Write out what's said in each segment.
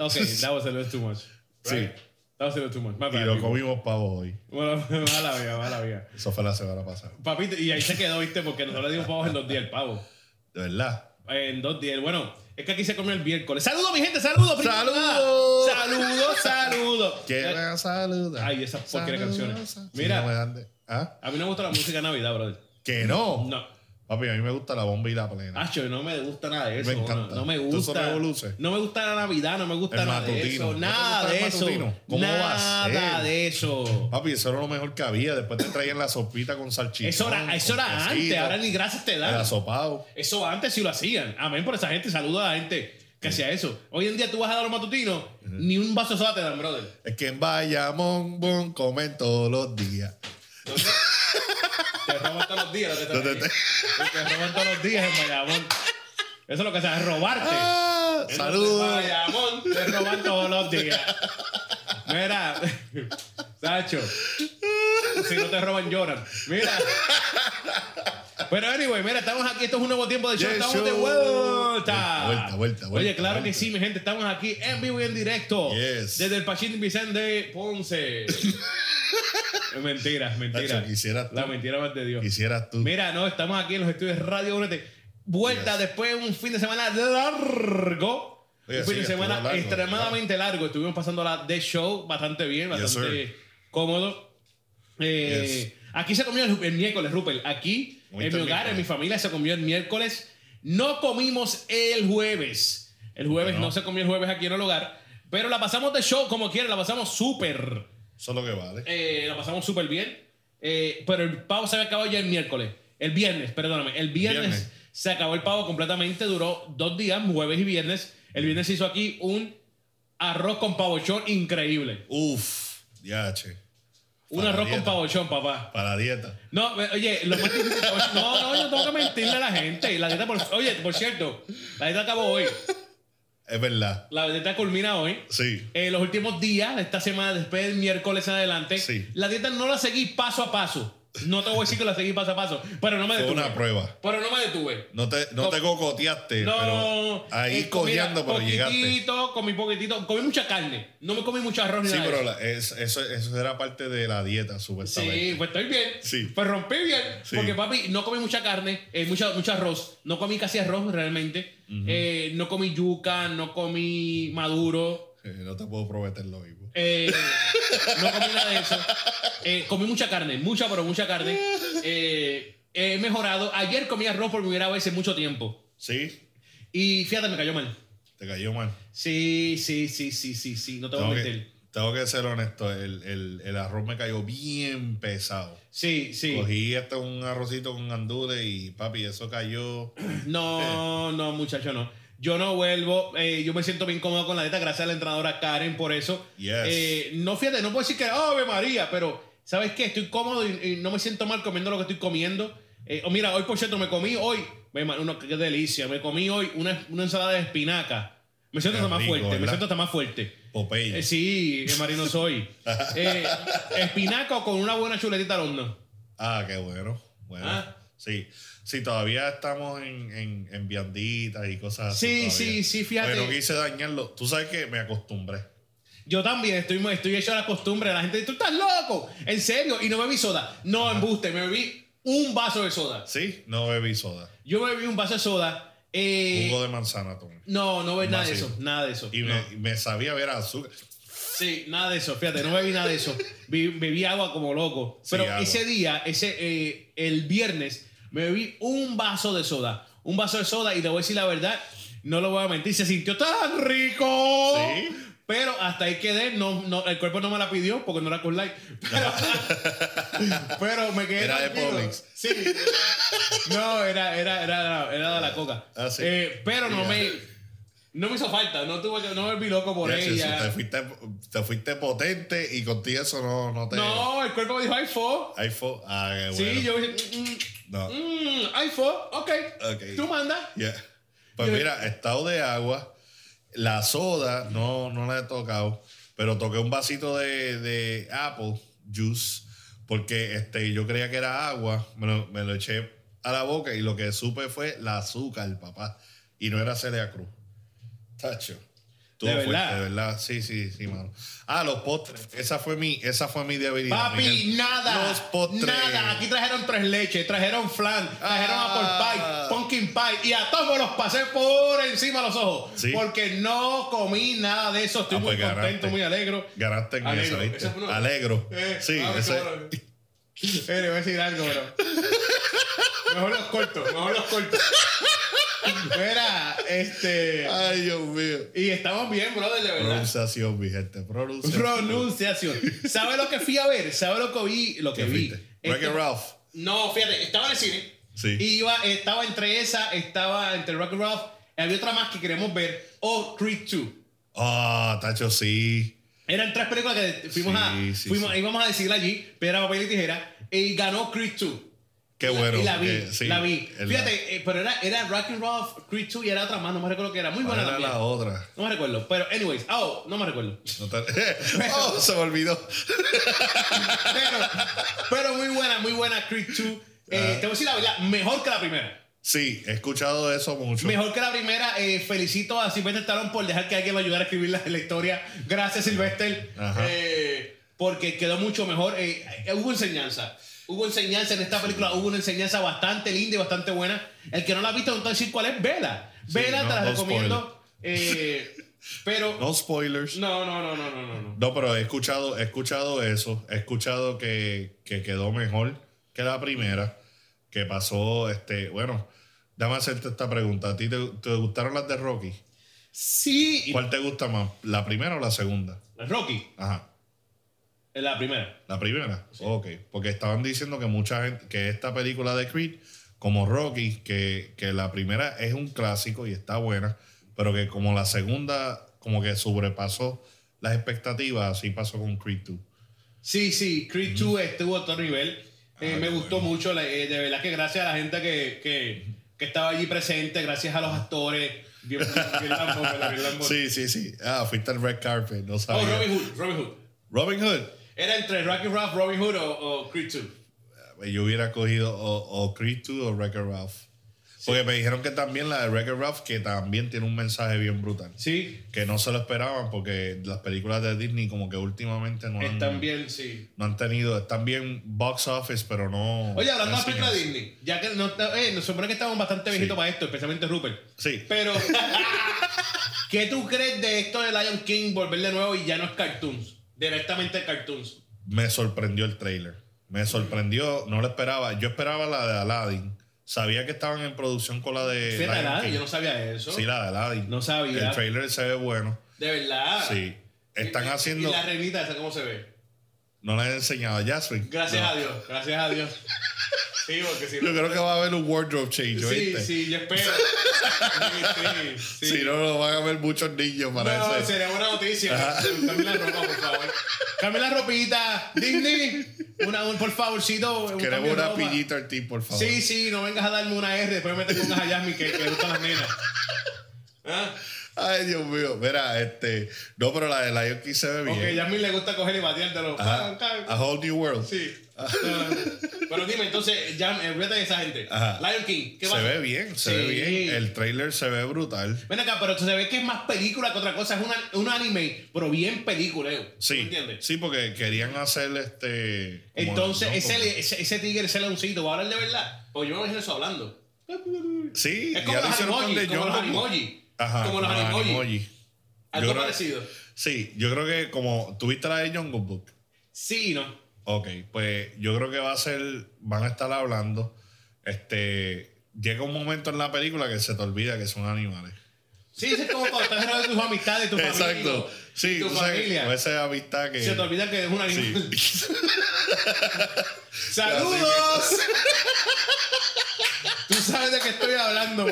Okay, that was a little too much. Sí. That was a little too much. My Y lo people. comimos pavo hoy. Bueno, mala vida, mala vida. Eso fue la semana pasada. Papito, y ahí se quedó, ¿viste? Porque nosotros le dimos pavos en dos días el pavo. De verdad. En dos días. Bueno, es que aquí se comió el miércoles. ¡Saludos, mi gente! ¡Saludos! ¡Saludos! ¡Saludos, saludos! Que Eh, la saluda. Ay, esas Saluda, canciones. Mira. Sí, no me dan de- ¿Ah? A mí no me gusta la música de Navidad, brother. Que no. No. Papi, a mí me gusta la bomba y la plena. Acho, no me gusta nada de eso. Me encanta. No, no me ¿Tú eso gusta. No me gusta la Navidad, no me gusta El nada de eso. ¿No Nada gusta de el eso. ¿Cómo va a Nada ser? de eso. Papi, eso era lo mejor que había. Después te traían la sopita con salchichón. Eso era, eso era antes, ahora ni gracias te El dan. asopado. Eso antes sí lo hacían. Amén por esa gente. Saludo a la gente que hacía eso. Hoy en día tú vas a dar los matutinos, ni un vaso de soda te dan, brother. Es que en Bayamón, bon, comen todos los días. Te roban todos los días. Te, ¿Dónde te- te roban todos los días en Bayamón. Eso es lo que se hace, es robarte. Ah, Saludos. Te roban todos los días. Mira, Sacho. Si no te roban, lloran. Mira. Pero anyway, mira, estamos aquí. Esto es un nuevo tiempo de show. Yes, estamos de vuelta. Vuelta, vuelta, vuelta, Oye, claro que sí, mi gente. Estamos aquí en vivo y en directo. Yes. Desde el Pachín Vicente Ponce. mentira, mentira. Quisieras tú. La mentira más de Dios. Quisieras tú. Mira, no, estamos aquí en los estudios de Radio Únete. Vuelta Yes. después de un fin de semana largo. Un fin de semana largo, extremadamente largo. Estuvimos pasando la The Show bastante bien, bastante cómodo. Eh. Aquí se comió el, el miércoles, Rupert. Aquí, Muy en mi hogar, en mi familia, se comió el miércoles. No comimos el jueves. El jueves no, No. se comió el jueves aquí en el hogar. Pero la pasamos de show como quieran, la pasamos súper. Eso es lo que vale. Eh, la pasamos súper bien. Eh, pero el pavo se había acabado ya el miércoles. El viernes, perdóname. El viernes, Viernes. Se acabó el pavo completamente. Duró dos días, jueves y viernes. El viernes se hizo aquí un arroz con pavochón increíble. Uf, ya, che. Un arroz dieta. con pavochón, papá. Para la dieta. No, eh, oye, lo más difícil. No, no, yo tengo que mentirle a la gente. La dieta, por, oye, por cierto, la dieta acabó hoy. Es verdad. La dieta culmina hoy. Sí. Eh, los últimos días de esta semana, después del miércoles en adelante, Sí. la dieta no la seguí paso a paso. No te voy a decir que la seguí paso a paso, pero no me Fue detuve. una prueba. Pero no me detuve. No te, no te cocoteaste, No, pero ahí eh, cojeando, pero llegaste. poquitito, comí poquitito, comí mucha carne. No me comí mucho arroz ni Sí, nada de pero eso. la- es- eso, eso era parte de la dieta, supuestamente. Sí, pues estoy bien. Sí. Pues rompí bien. Sí. Porque, papi, no comí mucha carne, eh, mucha, mucho arroz. No comí casi arroz realmente. Eh, no comí yuca, no comí maduro. Eh, no te puedo prometer lo mismo. Eh, no comí nada de eso. Eh, comí mucha carne, mucha, pero mucha carne. Eh, he mejorado. Ayer comí arroz por primera vez en mucho tiempo. Sí, Y fíjate, me cayó mal. te cayó mal. Sí, sí, sí, sí, sí, sí. No te voy a mentir. que, tengo que ser honesto, el, el, el arroz me cayó bien pesado. Sí, sí. Cogí este un arrocito con gandules y papi, eso cayó. No, no, muchacho, no. Yo no vuelvo. eh, yo me siento bien cómodo con la dieta. Gracias a la entrenadora Karen por eso. Yes. Eh, no, fíjate, no puedo decir que ¡Ave María! Pero, ¿sabes qué? Estoy cómodo y, y no me siento mal comiendo lo que estoy comiendo. Eh, oh, mira, hoy por cierto me comí hoy. Uno, qué delicia. Me comí hoy una, una ensalada de espinaca. Me siento hasta más fuerte. Me siento hasta más fuerte. Popeye. Eh, sí, que marino soy. Espinaca con una buena chuletita al horno. Ah, qué bueno. Bueno. Ah. Sí. Sí, todavía estamos en, en, en vianditas y cosas así. Sí, sí, sí, fíjate. Pero quise dañarlo. Tú sabes que me acostumbré. Yo también estoy, estoy hecho a la costumbre. La gente dice, tú estás loco. En serio. Y no bebí soda. No, embuste. Me bebí un vaso de soda. Sí, no bebí soda. Yo me bebí un vaso de soda. Eh, Jugo de manzana tomé. no, no bebí nada de eso. Nada de eso. Y no. me, me sabía ver azúcar. Sí, nada de eso. Fíjate, no bebí nada de eso. Bebí, bebí agua como loco. Pero ese día, ese eh, el viernes, me bebí un vaso de soda. Un vaso de soda y te voy a decir la verdad, no lo voy a mentir, se sintió tan rico. Sí. Pero hasta ahí quedé, no, no, el cuerpo no me la pidió porque no era con like. Pero, pero me quedé. Era de. Publix. Sí. No, era, era, era, era de la coca. Ah, sí. Eh, pero no me. No me hizo falta, no tuve que, no me volví loco por ella. Te fuiste, te fuiste potente y contigo eso no, no te. No, el cuerpo me dijo iPhone. iPhone. Ah, qué Sí, yo dije, mm, No. mm, mm, iPhone, ok. Ok. Tú mandas. Yeah. Pues Yo- mira, estado de agua. La soda no, no la he tocado. Pero toqué un vasito de, de apple juice. Porque este, yo creía que era agua. Me lo, me lo eché a la boca y lo que supe fue la azúcar, papá. Y no era Celia Cruz. Tacho. ¿De fuerte, verdad? de verdad. Sí, sí, sí, mano. Ah, los postres. Esa fue mi, esa fue mi debilidad. Papi, Miguel. nada. Los postres. Nada. Aquí trajeron tres leches, trajeron flan, trajeron Ah. apple pie, pumpkin pie. Y a todos me los pasé por encima de los ojos. Sí. Porque no comí nada de eso. Estoy Ah, muy pues contento, muy alegro. Ganaste en Alegro. eso, ¿viste? Alegro. Eh, sí, ah, ese. Eh, voy a decir algo, pero. mejor los corto, mejor los corto. Mira, este. Ay, Dios mío. Y estamos bien, brother, de verdad. Pronunciación, mi gente. Pronunciación. Pronunciación. ¿Sabe lo que fui a ver? ¿Sabe lo que vi? Lo que ¿Qué vi. viste? Este- Wreck-It Ralph. No, fíjate, estaba en el cine. Sí. Y iba, estaba entre esa, estaba entre Rock Ralph. Y había otra más que queremos ver. O Creed 2. Ah, Tacho, sí. Eran tres películas que fuimos Sí, a. sí, fuimos, íbamos a decirla allí, piedra, papel y tijera. Y ganó Creed 2. Qué bueno. Y la vi, sí, la vi. Fíjate, eh, pero era, era Rock and Roll, Creed 2 y era otra más, no me recuerdo que era. Muy ¿Cuál buena era también. la otra? No me recuerdo. Pero, anyways, oh, no me recuerdo. No te- oh, se me olvidó. Pero, pero muy buena, muy buena Creed 2. Eh, te voy a decir la verdad, mejor que la primera. Sí, he escuchado eso mucho. Mejor que la primera. eh, felicito a Sylvester Stallone por dejar que alguien lo ayudara a escribir la, la historia. Gracias, Sylvester. Ajá. Eh, porque quedó mucho mejor. Eh, eh, hubo enseñanza. Hubo enseñanza en esta película. Hubo una enseñanza bastante linda y bastante buena. El que no la ha visto, no te voy a decir cuál es. Vela. Vela, no, te la no recomiendo. Eh, pero. No spoilers. No, no, no, no, no, no. no. Pero he escuchado, he escuchado eso. He escuchado que, que quedó mejor que la primera. Que pasó, este, bueno, déjame hacerte esta pregunta. ¿A ti te, te gustaron las de Rocky? Sí. ¿Cuál te gusta más? ¿La primera o la segunda? Rocky, Ajá. La primera. ¿La primera? Ok. Porque estaban diciendo que mucha gente, que esta película de Creed, como Rocky, que, que la primera es un clásico y está buena, pero que como la segunda, como que sobrepasó las expectativas, así pasó con Creed 2. Sí, sí, Creed 2 estuvo a otro nivel. Eh, Ah, me gustó bueno. mucho, eh, de verdad que gracias a la gente que, que, que estaba allí presente, gracias a los actores. Bien, bien. Bien Lambo. Sí, sí, sí. Ah, fuiste al red carpet, no Oh, sabía. Robin Hood, Robin Hood. Robin Hood. Era entre Rocky Ralph, Robin Hood o, o Creed 2. Yo hubiera cogido o, o Creed 2 o Wreck-It Ralph. Porque me dijeron que también la de Wreck-It Ralph, que también tiene un mensaje bien brutal. Sí, Que no se lo esperaban porque las películas de Disney como que últimamente no han, están bien, sí. no han tenido, están bien box office, pero no... Oye, hablando de no la película de. Disney, ya que no, eh, nos supone que estamos bastante viejitos Sí. para esto, especialmente Rupert. Sí. Pero, ¿qué tú crees de esto de Lion King volver de nuevo y ya no es cartoons? Directamente cartoons. Me sorprendió el trailer. Me sorprendió, no lo esperaba. Yo esperaba la de Aladdin. Sabía que estaban en producción con la de... Lion ¿verdad? King. yo no sabía eso. Sí, la de Aladdin. No sabía. El trailer se ve bueno. De verdad. Sí. Están Y- haciendo... ¿Y la reinita esa cómo se ve? No les he enseñado a Jasmine. Gracias No. a Dios, gracias a Dios. Sí, porque si Yo creo que va a haber un wardrobe change, Sí, ¿oíste? sí, yo espero. Sí, sí, sí. Si no, no van a haber muchos niños para No, ese. sería buena noticia. Cambia la ropa, por favor. Cambia la ropita. Disney, una, un, por favorcito. un Queremos una pillita al team, por favor. Sí, sí, no vengas a darme una R, después me metes con unas a Yasmin que, le gustan las nenas. ¿Ah? Ay, Dios mío. Mira, este. No, pero la de Lion King se ve bien. Porque a Yasmin le gusta coger y batear de los. Ajá. A whole new world. Sí. Pero dime, entonces, ya, eh, olvídate de esa gente. Ajá. Lion King, ¿qué Se pasa? ve bien, se ve bien. El trailer se ve brutal. Ven acá, pero se ve que es más película que otra cosa. Es un anime, pero bien peliculeo. ¿Tú Sí. ¿Entiendes? Sí, porque querían hacer este. como- Entonces, ¿no? ese, Como- ese, ese tigre, ese leoncito, ¿va a hablar de verdad? Pues yo me imagino eso hablando. Sí, Es como ya lo los hicieron con animoji, The como los Jungle Book. animoji. Ajá, como los animoji. Algo creo- parecido. Sí, yo creo que como. ¿Tuviste la de Jungle Book? Sí, ¿no? Ok, pues yo creo que va a ser, van a estar hablando, este, llega un momento en la película que se te olvida que son animales. Sí, es como cuando estás de tus amistades, tu familia. Exacto, sí, tu sabes, familia. con esa amistad que... Se te olvida que es un animal. Sí. ¡Saludos! Sabes de qué estoy hablando.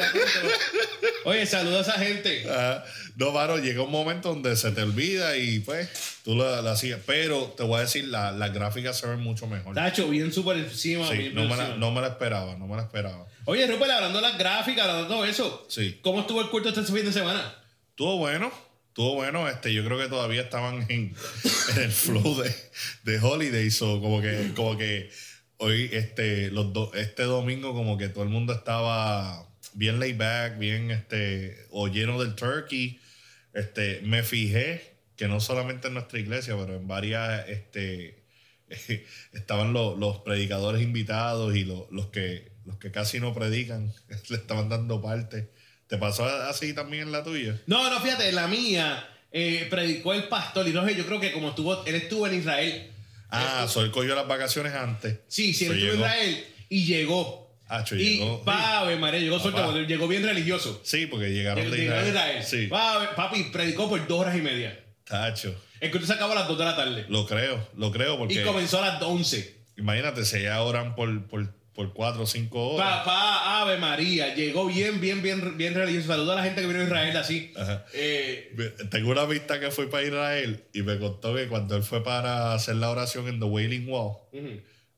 Oye, saluda a esa gente. Ajá. No, mano, llega un momento donde se te olvida y pues tú lo, lo hacías. Pero te voy a decir, la- las gráficas se ven mucho mejor. Tacho, bien súper encima. Sí, bien no, me la, no me la esperaba, no me la esperaba. Oye, Rupert, hablando de las gráficas, hablando de todo eso. Sí. ¿Cómo estuvo el culto este fin de semana? Estuvo bueno, estuvo bueno. Este, yo creo que todavía estaban en, en el flow de, de Holidays. O como que, como que hoy, este, los do- este domingo, como que todo el mundo estaba bien laid back, bien este, o lleno del turkey. Este, me fijé que no solamente en nuestra iglesia, pero en varias, este, estaban los, los predicadores invitados y los, los que los que casi no predican le estaban dando parte. ¿Te pasó así también en la tuya? No, no, fíjate, la mía eh, predicó el pastor y no sé, yo creo que como estuvo, él estuvo en Israel. Ah, Sol cogió las vacaciones antes. Sí, sí, él estuvo en. Israel y llegó. Acho, y llegó. Pave, María, llegó porque llegó bien religioso. Sí, porque llegaron Llegó de Israel. Sí, papi, predicó por dos horas y media. tacho. El culto se acabó a las 2 de la tarde. Lo creo, lo creo Y comenzó a las 11. imagínate, si ya oran por, por, por cuatro o cinco horas. Papá, Ave María, llegó bien, bien, bien, bien religioso. Saluda a la gente que vino a Israel así. Eh, Tengo una vista que fue para Israel y me contó que cuando él fue para hacer la oración en The Wailing Wall,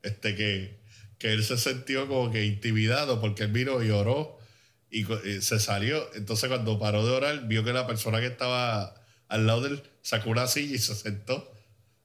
este que, que él se sintió como que intimidado porque él vino y oró y, y se salió. Entonces cuando paró de orar, vio que la persona que estaba al lado de él sacó una silla y se sentó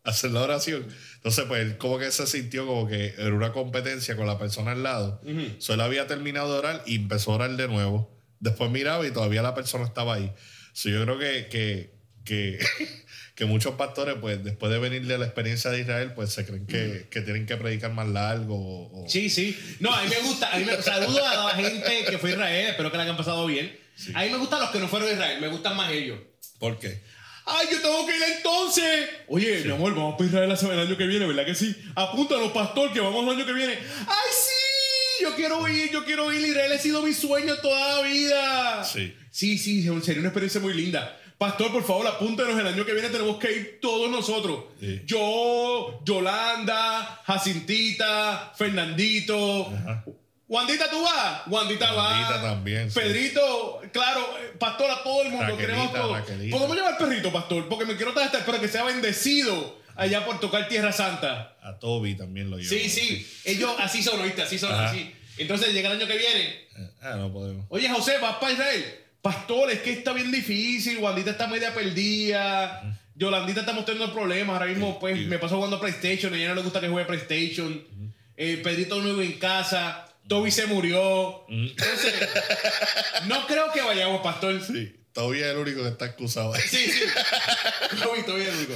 hacer la oración. Entonces pues él como que se sintió como que era una competencia con la persona al lado. Ujú. So, él había terminado de orar y empezó a orar de nuevo. Después miraba y todavía la persona estaba ahí. So, yo creo que, que, que, que muchos pastores, pues, después de venir de la experiencia de Israel, pues se creen que, que tienen que predicar más largo. o- o- Sí, sí. No, a mí me gusta. A mí me, saludo a la gente que fue a Israel. Espero que la hayan pasado bien. A mí me gustan los que no fueron a Israel. Me gustan más ellos. ¿Por qué? ¡Ay, yo tengo que ir entonces! Oye, mi amor, vamos para Israel el año que viene, ¿verdad que sí? Apúntalo, pastor, que vamos el año que viene. ¡Ay, sí! Yo quiero ir, yo quiero ir. Israel ha sido mi sueño toda la vida. Sí. Sí, sí, sería una experiencia muy linda. Pastor, por favor, apúntenos el año que viene. Tenemos que ir todos nosotros. Sí. Yo, Yolanda, Jacintita, Fernandito. Wandita, ¿tú vas? Wandita va. Wandita también, sí. Pedrito, claro, eh, pastor, a todo el mundo. Raquelita, queremos todo. Raquelita. ¿Podemos llevar perrito, pastor? Porque me quiero traer este pero que sea bendecido allá por tocar Tierra Santa. A Toby también lo llevo. Sí, sí. Ellos así son, ¿oíste? Así son, Ajá. así. Entonces llega el año que viene. Ah, no podemos. Oye, José, vas para Israel. Pastor, es que está bien difícil. Wandita está media perdida. Yolandita está mostrando problemas. Ahora mismo, pues, sí. me paso jugando PlayStation. A ella no le gusta que juegue PlayStation. Eh, Pedrito no vive en casa. Toby se murió. Entonces, no creo que vayamos, pastor. Sí. Toby es el único que está excusado. ahí. Sí, sí. Toby, Toby es el único.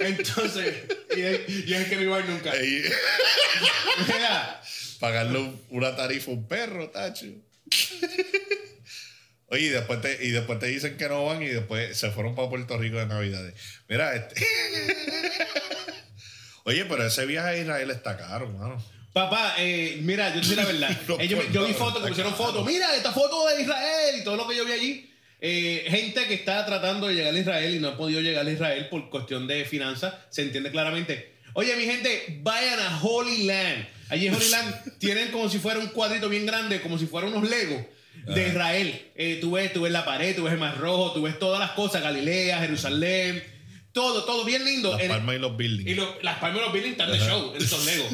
Entonces, y es, y es que no iba a ir nunca. Mira, pagarle un- una tarifa a un perro, tacho. Oye, y después, te, y después te dicen que no van y después se fueron para Puerto Rico de Navidades. Mira, este. Oye, pero ese viaje a Israel está caro, mano. Papá, eh, mira, yo te digo la verdad. No, Ellos- por yo vi fotos, está pusieron fotos. Mira, esta foto de Israel y todo lo que yo vi allí. Eh, gente que está tratando de llegar a Israel y no ha podido llegar a Israel por cuestión de finanzas, se entiende claramente. Oye, mi gente, vayan a Holy Land. Allí en Holy Land tienen como si fuera un cuadrito bien grande, como si fuera unos Legos de Israel. Eh, tú, ves, tú ves la pared, tú ves el Mar Rojo, tú ves todas las cosas, Galilea, Jerusalén, todo, todo bien lindo. Las palmas y los buildings. y lo- las palmas de los buildings están de show, en son Lego.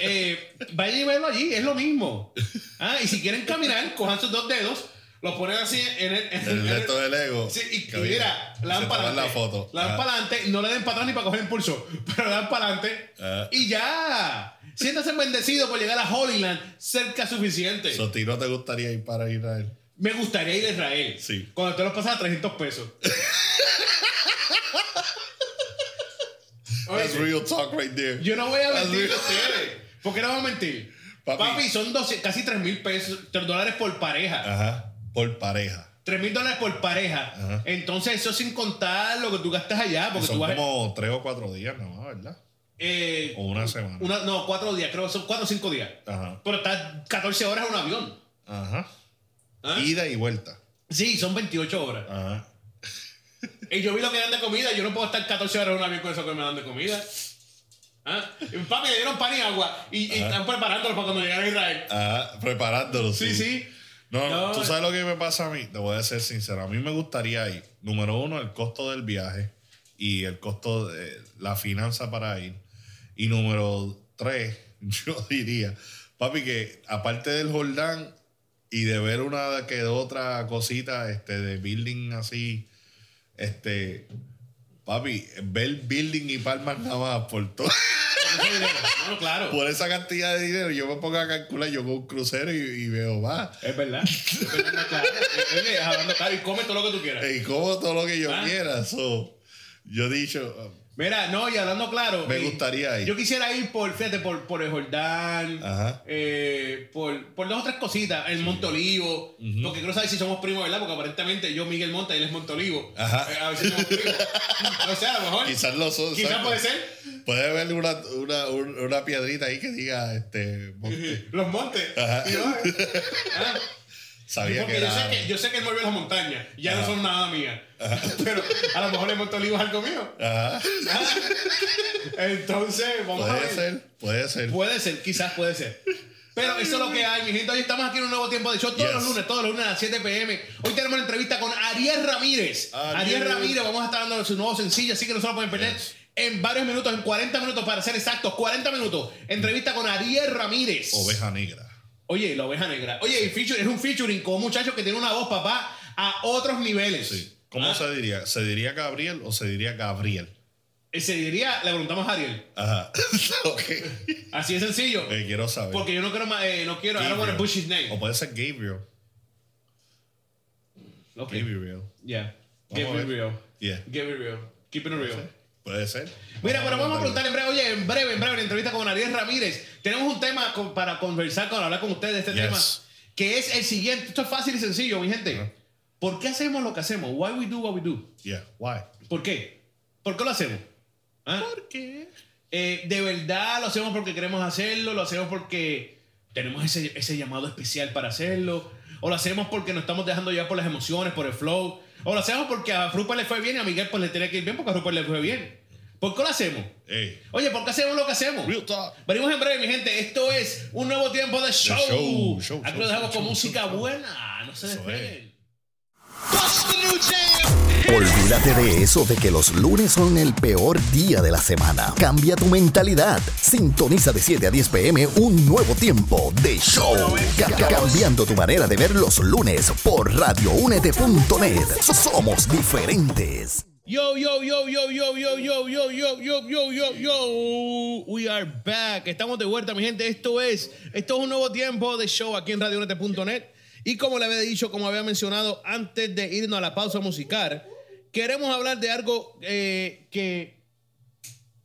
Eh, vayan y verlo allí, es lo mismo. Ah, y si quieren caminar, cojan sus dos dedos, los ponen así en el. en el resto del ego. Sí, y, y mira, la dan para adelante. la foto. La dan para adelante, no le den para atrás ni para coger impulso, pero le dan para adelante. Y ya. Siéntase bendecido por llegar a Holy Land, cerca suficiente. So, ¿a ti no te gustaría ir para Israel? Me gustaría ir a Israel. Sí. Cuando te los pasas a 300 pesos. That's real talk right there. Yo no voy a mentir a ustedes. ¿Por qué no vamos a mentir? Papi. Papi, son 12 casi 3 mil pesos, 3 dólares por pareja. Ajá. Por pareja. 3 mil dólares por pareja. Ajá. Entonces, eso sin contar lo que tú gastas allá. Porque Son tú vas. como tres o cuatro días nomás, ¿verdad? eh, O una semana. una- no, 4 días, creo que son 4 o 5 días. Ajá. Pero estás 14 horas en un avión. Ajá. ¿Ah? Ida y vuelta. Sí, son 28 horas. Ajá. Y yo vi lo que dan de comida. Yo no puedo estar 14 horas en un avión con eso que me dan de comida. ¿Ah? Papi, le dieron pan y agua y, y están preparándolo para cuando llegara a Israel. Ajá, preparándolo, sí. Sí, sí. No, No, tú sabes lo que me pasa a mí. Te voy a ser sincero. A mí me gustaría ir. Número uno, el costo del viaje y el costo de la finanza para ir. Y número tres, yo diría, papi, que aparte del Jordán y de ver una que otra cosita este, de building así, este, papi, ver building y palmas nada más por todo. No, claro. por esa cantidad de dinero, yo me pongo a calcular, yo con un crucero y, y veo más. Es verdad. Es verdad, no, claro. Oye, es hablando claro y come todo lo que tú quieras. y como todo lo que yo Ah. quiera. So, yo he dicho, Mira, no, y hablando claro. Me gustaría ir. Yo quisiera ir por, fíjate, por, por el Jordán, Ajá. eh, por, por dos o tres cositas, el Monte Olivo, porque quiero saber si somos primos, ¿verdad? Porque aparentemente yo, Miguel Monta, él es Monte Olivo. Ajá. Eh, a ver si somos primos. no sé, a lo mejor. quizás lo son. Quizás exacto. puede ser. Puede haber una, una, un- una piedrita ahí que diga, este, monte. Los montes. Ajá. Yo, ah, Sabía porque que yo era. sé que, yo sé que él mueve las montañas, ya no son nada Pero a lo mejor el Monte Olivo es algo mío. Ajá. Entonces, vamos a Puede ver. ser, puede ser. Puede ser, quizás puede ser. Pero eso es lo que hay, mi gente. Hoy estamos aquí en un nuevo tiempo de show todos Yes. los lunes, todos los lunes a las 7 pm. Hoy tenemos una entrevista con Ariel Ramírez. Ariel, Ariel. Ramírez, vamos a estar dando su nuevo sencillo, así que no se lo pueden perder. Yes. En varios minutos, en 40 minutos para ser exactos, 40 minutos. Entrevista con Ariel Ramírez. Oveja negra. Oye, la oveja negra. Oye, feature- es un featuring con un muchacho que tiene una voz, papá, a otros niveles. Sí. ¿Cómo Ah, se diría? ¿Se diría Gabriel o se diría Gabriel? Se diría, le preguntamos a Ariel. Ajá. ok. Así de sencillo. Eh, quiero saber. Porque yo no quiero, ma- eh, no quiero, I don't want to Gabriel. push his name. O puede ser Gabriel. Ok. Gabriel. Yeah. Real. Yeah. Real. Keeping it real. Puede ser. Mira, pero vamos a preguntar en breve, oye, en breve, en breve, en entrevista con Ariel Ramírez. Tenemos un tema con- para conversar, con hablar con ustedes de este Yes. tema, que es el siguiente. Esto es fácil y sencillo, mi gente. ¿Por qué hacemos lo que hacemos? Why we do what we do? Yeah. Why? ¿Por qué? ¿Por qué lo hacemos? ¿Ah? qué? Eh, de verdad lo hacemos porque queremos hacerlo, lo hacemos porque tenemos ese, ese llamado especial para hacerlo, o lo hacemos porque nos estamos dejando llevar por las emociones, por el flow, o lo hacemos porque a Rupert le fue bien y a Miguel pues le tenía que ir bien porque a Rupert le fue bien. ¿Por qué lo hacemos? Oye, ¿por qué hacemos lo que hacemos? Real talk. Venimos en breve, mi gente. Esto es un nuevo tiempo de show. show, show, Aquí lo dejamos con música show, buena. No se despeguen. Olvídate de eso de que los lunes son el peor día de la semana. Cambia tu mentalidad. Sintoniza de 7 a 10 pm un nuevo tiempo de show. Ca- ca- cambiando tu manera de ver los lunes por radioúnete.net. Somos diferentes. Yo, yo, yo, yo, yo, yo, yo, yo, yo, yo, yo, yo, yo. We are back. Estamos de vuelta, mi gente. Esto es, esto es un nuevo tiempo de show aquí en radionet.net. Y como le había dicho, como había mencionado antes de irnos a la pausa musical, queremos hablar de algo eh, que,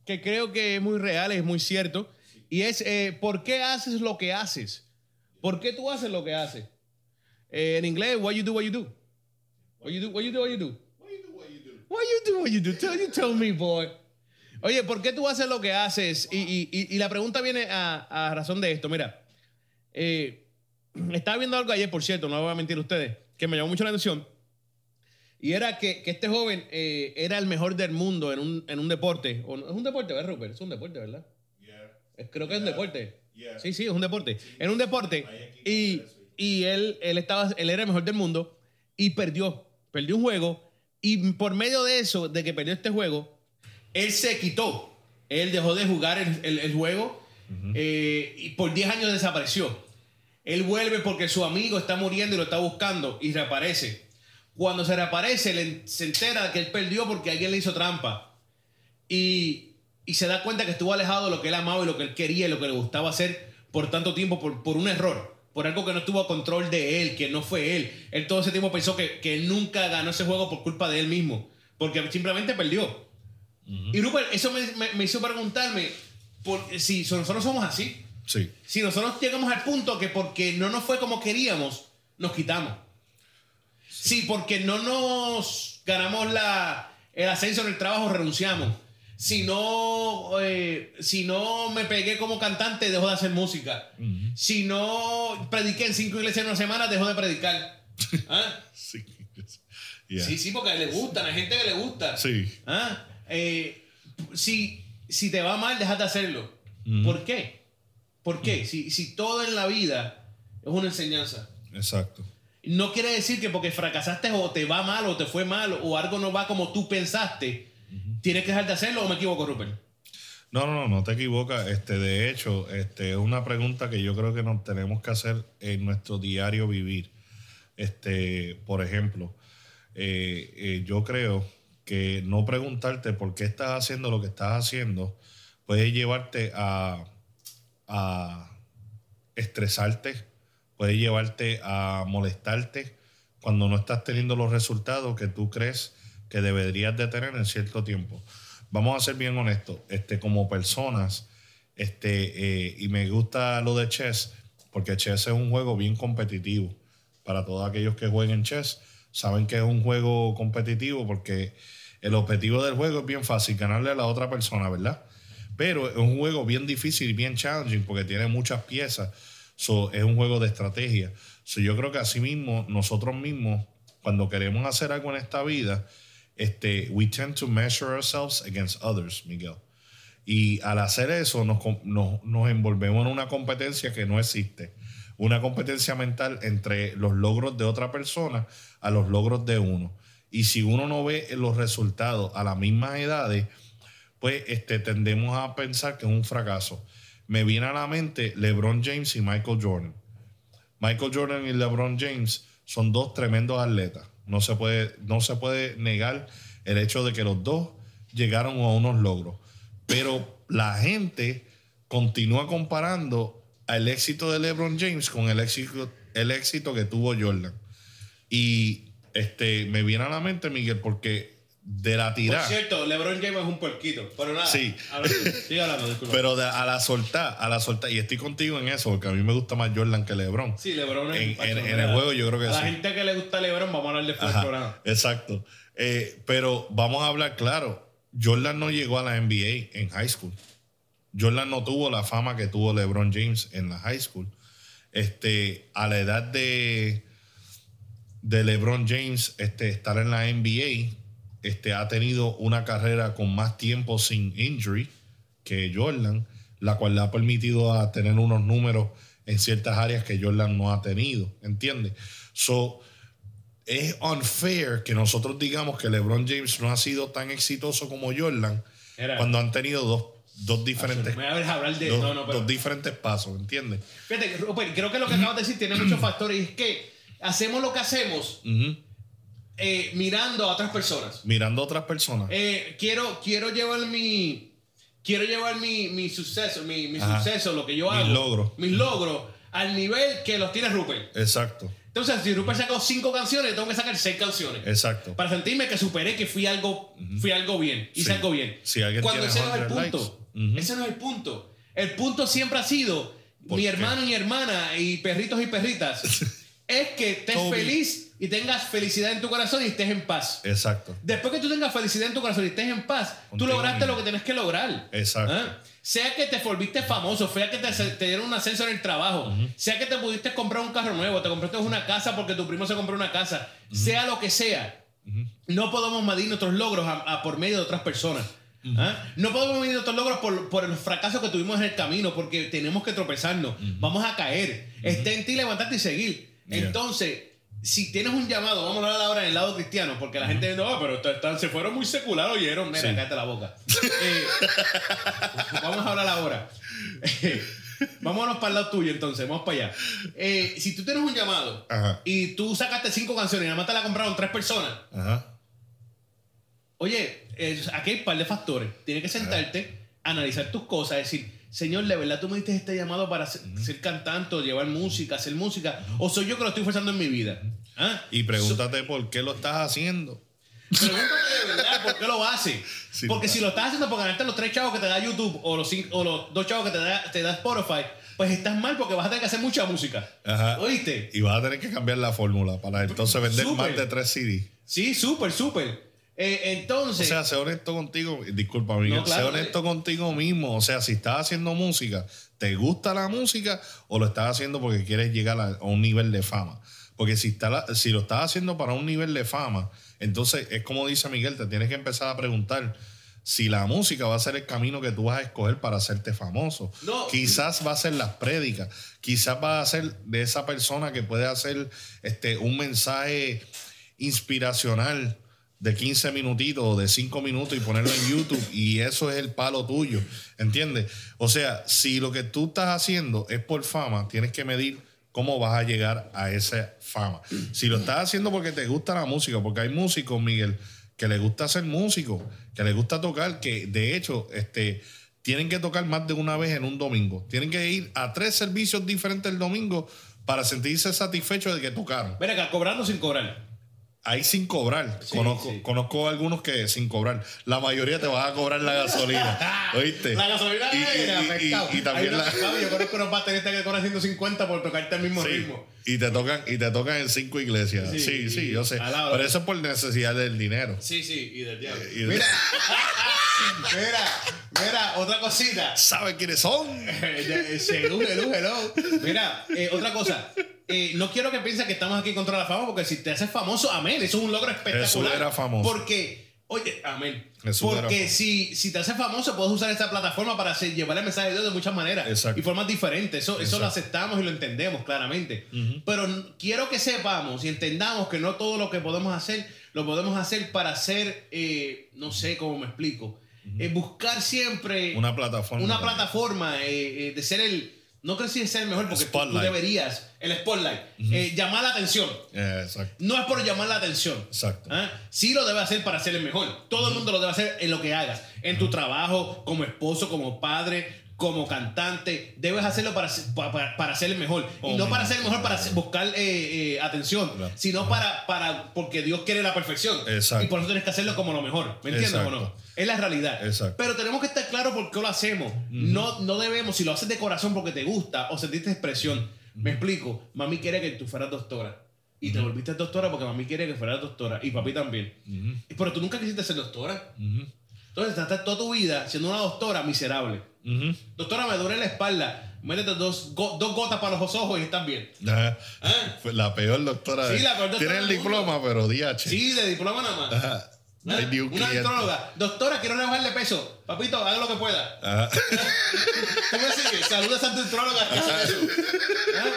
que creo que es muy real, es muy cierto. Y es, eh, ¿por qué haces lo que haces? ¿Por qué tú haces lo que haces? Eh, en inglés, what you do, what you do. What you do, what you do, what you do. What you do, what you do? Tell, you tell me, boy. Oye, ¿por qué tú haces lo que haces? Y, y- y- la pregunta viene a, a razón de esto. Mira, eh, estaba viendo algo ayer, por cierto, no voy a mentir a ustedes, que me llamó mucho la atención. Y era que, que este joven eh, era el mejor del mundo en un, en un deporte. O no- es un deporte, ¿verdad, Rupert? Es un deporte, ¿verdad? Eh, Creo que es un deporte. Yeah. Sí, sí, es un deporte. En un deporte. Y, y él, él, estaba, él era el mejor del mundo y perdió. Perdió un juego. Y por medio de eso, de que perdió este juego, él se quitó. Él dejó de jugar el, el- el juego eh, y por 10 años desapareció. Él vuelve porque su amigo está muriendo y lo está buscando y reaparece. Cuando se reaparece, se entera que él perdió porque alguien le hizo trampa. Y, y se da cuenta que estuvo alejado de lo que él amaba y lo que él quería y lo que le gustaba hacer por tanto tiempo, por, por un error, por algo que no estuvo a control de él, que no fue él. Él todo ese tiempo pensó que, que él nunca ganó ese juego por culpa de él mismo, porque simplemente perdió. Y Rupert, eso me, me- me hizo preguntarme por, si nosotros somos así. Sí. Si nosotros llegamos al punto que porque no nos fue como queríamos, nos quitamos. Sí, porque no nos ganamos la, el ascenso en el trabajo, renunciamos. Si no, eh, si no me pegué como cantante, dejo de hacer música. Si no prediqué en cinco iglesias en una semana, dejo de predicar. ¿Ah? Sí. Yeah. Sí, sí, porque le gustan, hay gente que le gusta. Sí. ¿Ah? Eh, si, si te va mal, déjate hacerlo. ¿Por qué? ¿Por qué? Si, si todo en la vida es una enseñanza. Exacto. No quiere decir que porque fracasaste o te va mal o te fue mal o algo no va como tú pensaste, tienes que dejar de hacerlo o me equivoco, Rupert. No, no, no, no te equivocas. Este, de hecho, este, es una pregunta que yo creo que nos tenemos que hacer en nuestro diario vivir. Este, por ejemplo, eh, eh, yo creo que no preguntarte por qué estás haciendo lo que estás haciendo puede llevarte a, a estresarte, puede llevarte a molestarte cuando no estás teniendo los resultados que tú crees que deberías de tener en cierto tiempo. Vamos a ser bien honestos, este, como personas, este, eh, y me gusta lo de chess, porque chess es un juego bien competitivo. Para todos aquellos que jueguen chess, saben que es un juego competitivo porque el objetivo del juego es bien fácil, ganarle a la otra persona, ¿verdad? Pero es un juego bien difícil y bien challenging porque tiene muchas piezas. Es un juego de estrategia. So, yo creo que así mismo, nosotros mismos, cuando queremos hacer algo en esta vida, este, we tend to measure ourselves against others, Miguel. Y al hacer eso, nos, nos, nos envolvemos en una competencia que no existe. Una competencia mental entre los logros de otra persona a los logros de uno. Y si uno no ve los resultados a las mismas edades, pues este, tendemos a pensar que es un fracaso. Me viene a la mente LeBron James y Michael Jordan. Michael Jordan y LeBron James son dos tremendos atletas. No se puede, no se puede negar el hecho de que los dos llegaron a unos logros. Pero la gente continúa comparando el éxito de LeBron James con el éxito, el éxito que tuvo Jordan. Y este, me viene a la mente, Miguel, porque de la tirada. Por cierto, LeBron James es un puerquito, pero nada. Sí. Hablando. Pero de- a la soltar, a la soltar, y estoy contigo en eso, porque a mí me gusta más Jordan que LeBron. Sí, LeBron es En- en- en el juego yo creo que a sí. la gente que le gusta LeBron, vamos a hablar después del Ajá, programa. exacto. Eh, pero vamos a hablar claro. Jordan no llegó a la NBA en high school. Jordan no tuvo la fama que tuvo LeBron James en la high school. Este, a la edad de, de LeBron James este, estar en la NBA, este, ha tenido una carrera con más tiempo sin injury que Jordan, la cual le ha permitido a tener unos números en ciertas áreas que Jordan no ha tenido, ¿entiendes? So, es unfair que nosotros digamos que LeBron James no ha sido tan exitoso como Jordan Era. cuando han tenido dos, dos diferentes, Me voy a hablar de. dos, no, no, pero. dos diferentes pasos, ¿entiendes? Fíjate, Rupert, creo que lo que acabas de decir tiene muchos factores. Y es que hacemos lo que hacemos Ujú. Eh, mirando a otras personas. Mirando a otras personas. Eh, quiero, quiero llevar mi. Quiero llevar mi, mi suceso, mi, mi suceso, lo que yo Mis hago. logros. Mis logros. Al nivel que los tiene Rupert. Exacto, Entonces, si Rupert sacó cinco canciones, tengo que sacar seis canciones. exacto. Para sentirme que superé, que fui algo, fui algo bien. Hice Sí. algo bien. Si Cuando ese no es el 100 punto. Ese no es el punto. El punto siempre ha sido ¿Por mi qué? hermano y mi hermana y perritos y perritas. es que estés Toby. feliz y tengas felicidad en tu corazón y estés en paz. Exacto. Después que tú tengas felicidad en tu corazón y estés en paz, tú lograste mismo. lo que tienes que lograr. Exacto. ¿Ah? Sea que te volviste famoso, sea que te, te dieron un ascenso en el trabajo, sea que te pudiste comprar un carro nuevo, te compraste una casa porque tu primo se compró una casa, sea lo que sea, no podemos medir nuestros logros a, a por medio de otras personas. ¿Ah? No podemos medir nuestros logros por, por el fracaso que tuvimos en el camino, porque tenemos que tropezarnos, vamos a caer. Está en ti levantarte y seguir. Yeah. Entonces, si tienes un llamado, vamos a hablar ahora en el lado cristiano, porque la gente no, pero están- se fueron muy secular, oyeron, mira, Sí. cállate la boca. Eh, vamos a hablar ahora. Vámonos para el lado tuyo entonces, vamos para allá. Eh, si tú tienes un llamado Ajá. y tú sacaste cinco canciones y nada más te la compraron tres personas, Ajá. oye, eh, aquí hay un par de factores. Tienes que sentarte, analizar tus cosas, decir, Señor, ¿de verdad tú me diste este llamado para ser, ser cantante llevar música, hacer música? ¿O soy yo que lo estoy forzando en mi vida? ¿Ah? Y pregúntate por qué lo estás haciendo. Pregúntate de verdad por qué lo hace. Sí, Porque no. si lo estás haciendo por ganarte los tres chavos que te da YouTube o los, cinco- o los dos chavos que te da, te da Spotify, pues estás mal porque vas a tener que hacer mucha música. Ajá. ¿Oíste? Y vas a tener que cambiar la fórmula para entonces vender más de tres CDs. Sí, súper, súper. Eh, O entonces, sea, sé honesto contigo. Disculpa, Miguel. No, claro, sé honesto contigo mismo. O sea, si estás haciendo música, ¿te gusta la música o lo estás haciendo porque quieres llegar a, a un nivel de fama? Porque si, está la- si lo estás haciendo para un nivel de fama, entonces es como dice Miguel, te tienes que empezar a preguntar si la música va a ser el camino que tú vas a escoger para hacerte famoso. No. Quizás va a ser las prédicas, quizás va a ser de esa persona que puede hacer este, un mensaje inspiracional de 15 minutitos o de 5 minutos y ponerlo en YouTube y eso es el palo tuyo, ¿entiendes? O sea, si lo que tú estás haciendo es por fama, tienes que medir cómo vas a llegar a esa fama. Si lo estás haciendo porque te gusta la música, porque hay músicos, Miguel, que les gusta ser músico, que les gusta tocar, que de hecho, este tienen que tocar más de una vez en un domingo. Tienen que ir a tres servicios diferentes el domingo para sentirse satisfechos de que tocaron. Ven acá, cobrando sin cobrar. Ahí sin cobrar. conozco, sí. conozco algunos que sin cobrar. La mayoría te vas a cobrar la gasolina. ¿Oíste? La gasolina y, y- y- y- también Hay la. Yo conozco unos bateristas que cobran 150 por tocarte el mismo Sí, ritmo. y te tocan y te tocan en cinco iglesias. Sí, Sí, yo sé. Pero eso es por necesidad del dinero. Sí, sí, y del diablo. De- Mira, mira, mira, otra cosita. ¿Saben quiénes son? Eh, hello, hello. Mira, eh, otra cosa. Eh, no quiero que pienses que estamos aquí contra la fama, porque si te haces famoso, amén. Eso es un logro espectacular. Jesús era famoso. Porque, oye, amén. Porque si, si te haces famoso, puedes usar esta plataforma para hacer- llevar el mensaje de Dios de muchas maneras Exacto. y formas diferentes. Eso, eso lo aceptamos y lo entendemos claramente. Pero n- quiero que sepamos y entendamos que no todo lo que podemos hacer lo podemos hacer para hacer, eh, no sé cómo me explico, Eh, buscar siempre Una plataforma. una plataforma eh, eh, de ser el no creo si es ser el mejor porque tú- tú, deberías el spotlight eh, llamar la atención Eh, exacto. no es por llamar la atención Exacto. ¿Ah? sí lo debe hacer para ser el mejor todo el mundo lo debe hacer en lo que hagas en tu trabajo como esposo como padre como cantante debes hacerlo para, para, para ser el mejor y Oh, no para ser el mejor para buscar eh, atención Claro. sino para, para porque Dios quiere la perfección Exacto. y por eso tienes que hacerlo como lo mejor ¿me entiendes o no? Es la realidad Exacto. pero tenemos que estar claros por qué lo hacemos. no, no debemos, si lo haces de corazón porque te gusta o sentiste expresión. Me explico. Mami quiere que tú fueras doctora. Y te volviste doctora porque mami quiere que fueras doctora. Y papi también. Pero tú nunca quisiste ser doctora. Entonces estás toda tu vida siendo una doctora miserable. Doctora, me duele la espalda. Métete dos, go- dos gotas para los ojos y estás bien. Ajá. Fue La peor doctora. Sí, la peor doctora Tiene el diploma, pero DH. Sí, de diploma nada más. Ajá. Ah, Una cliente. astróloga. Doctora, quiero rebajarle peso. Papito, haga lo que pueda. ¿Tú me sigues? Saludos a tu astróloga. ¿Ah?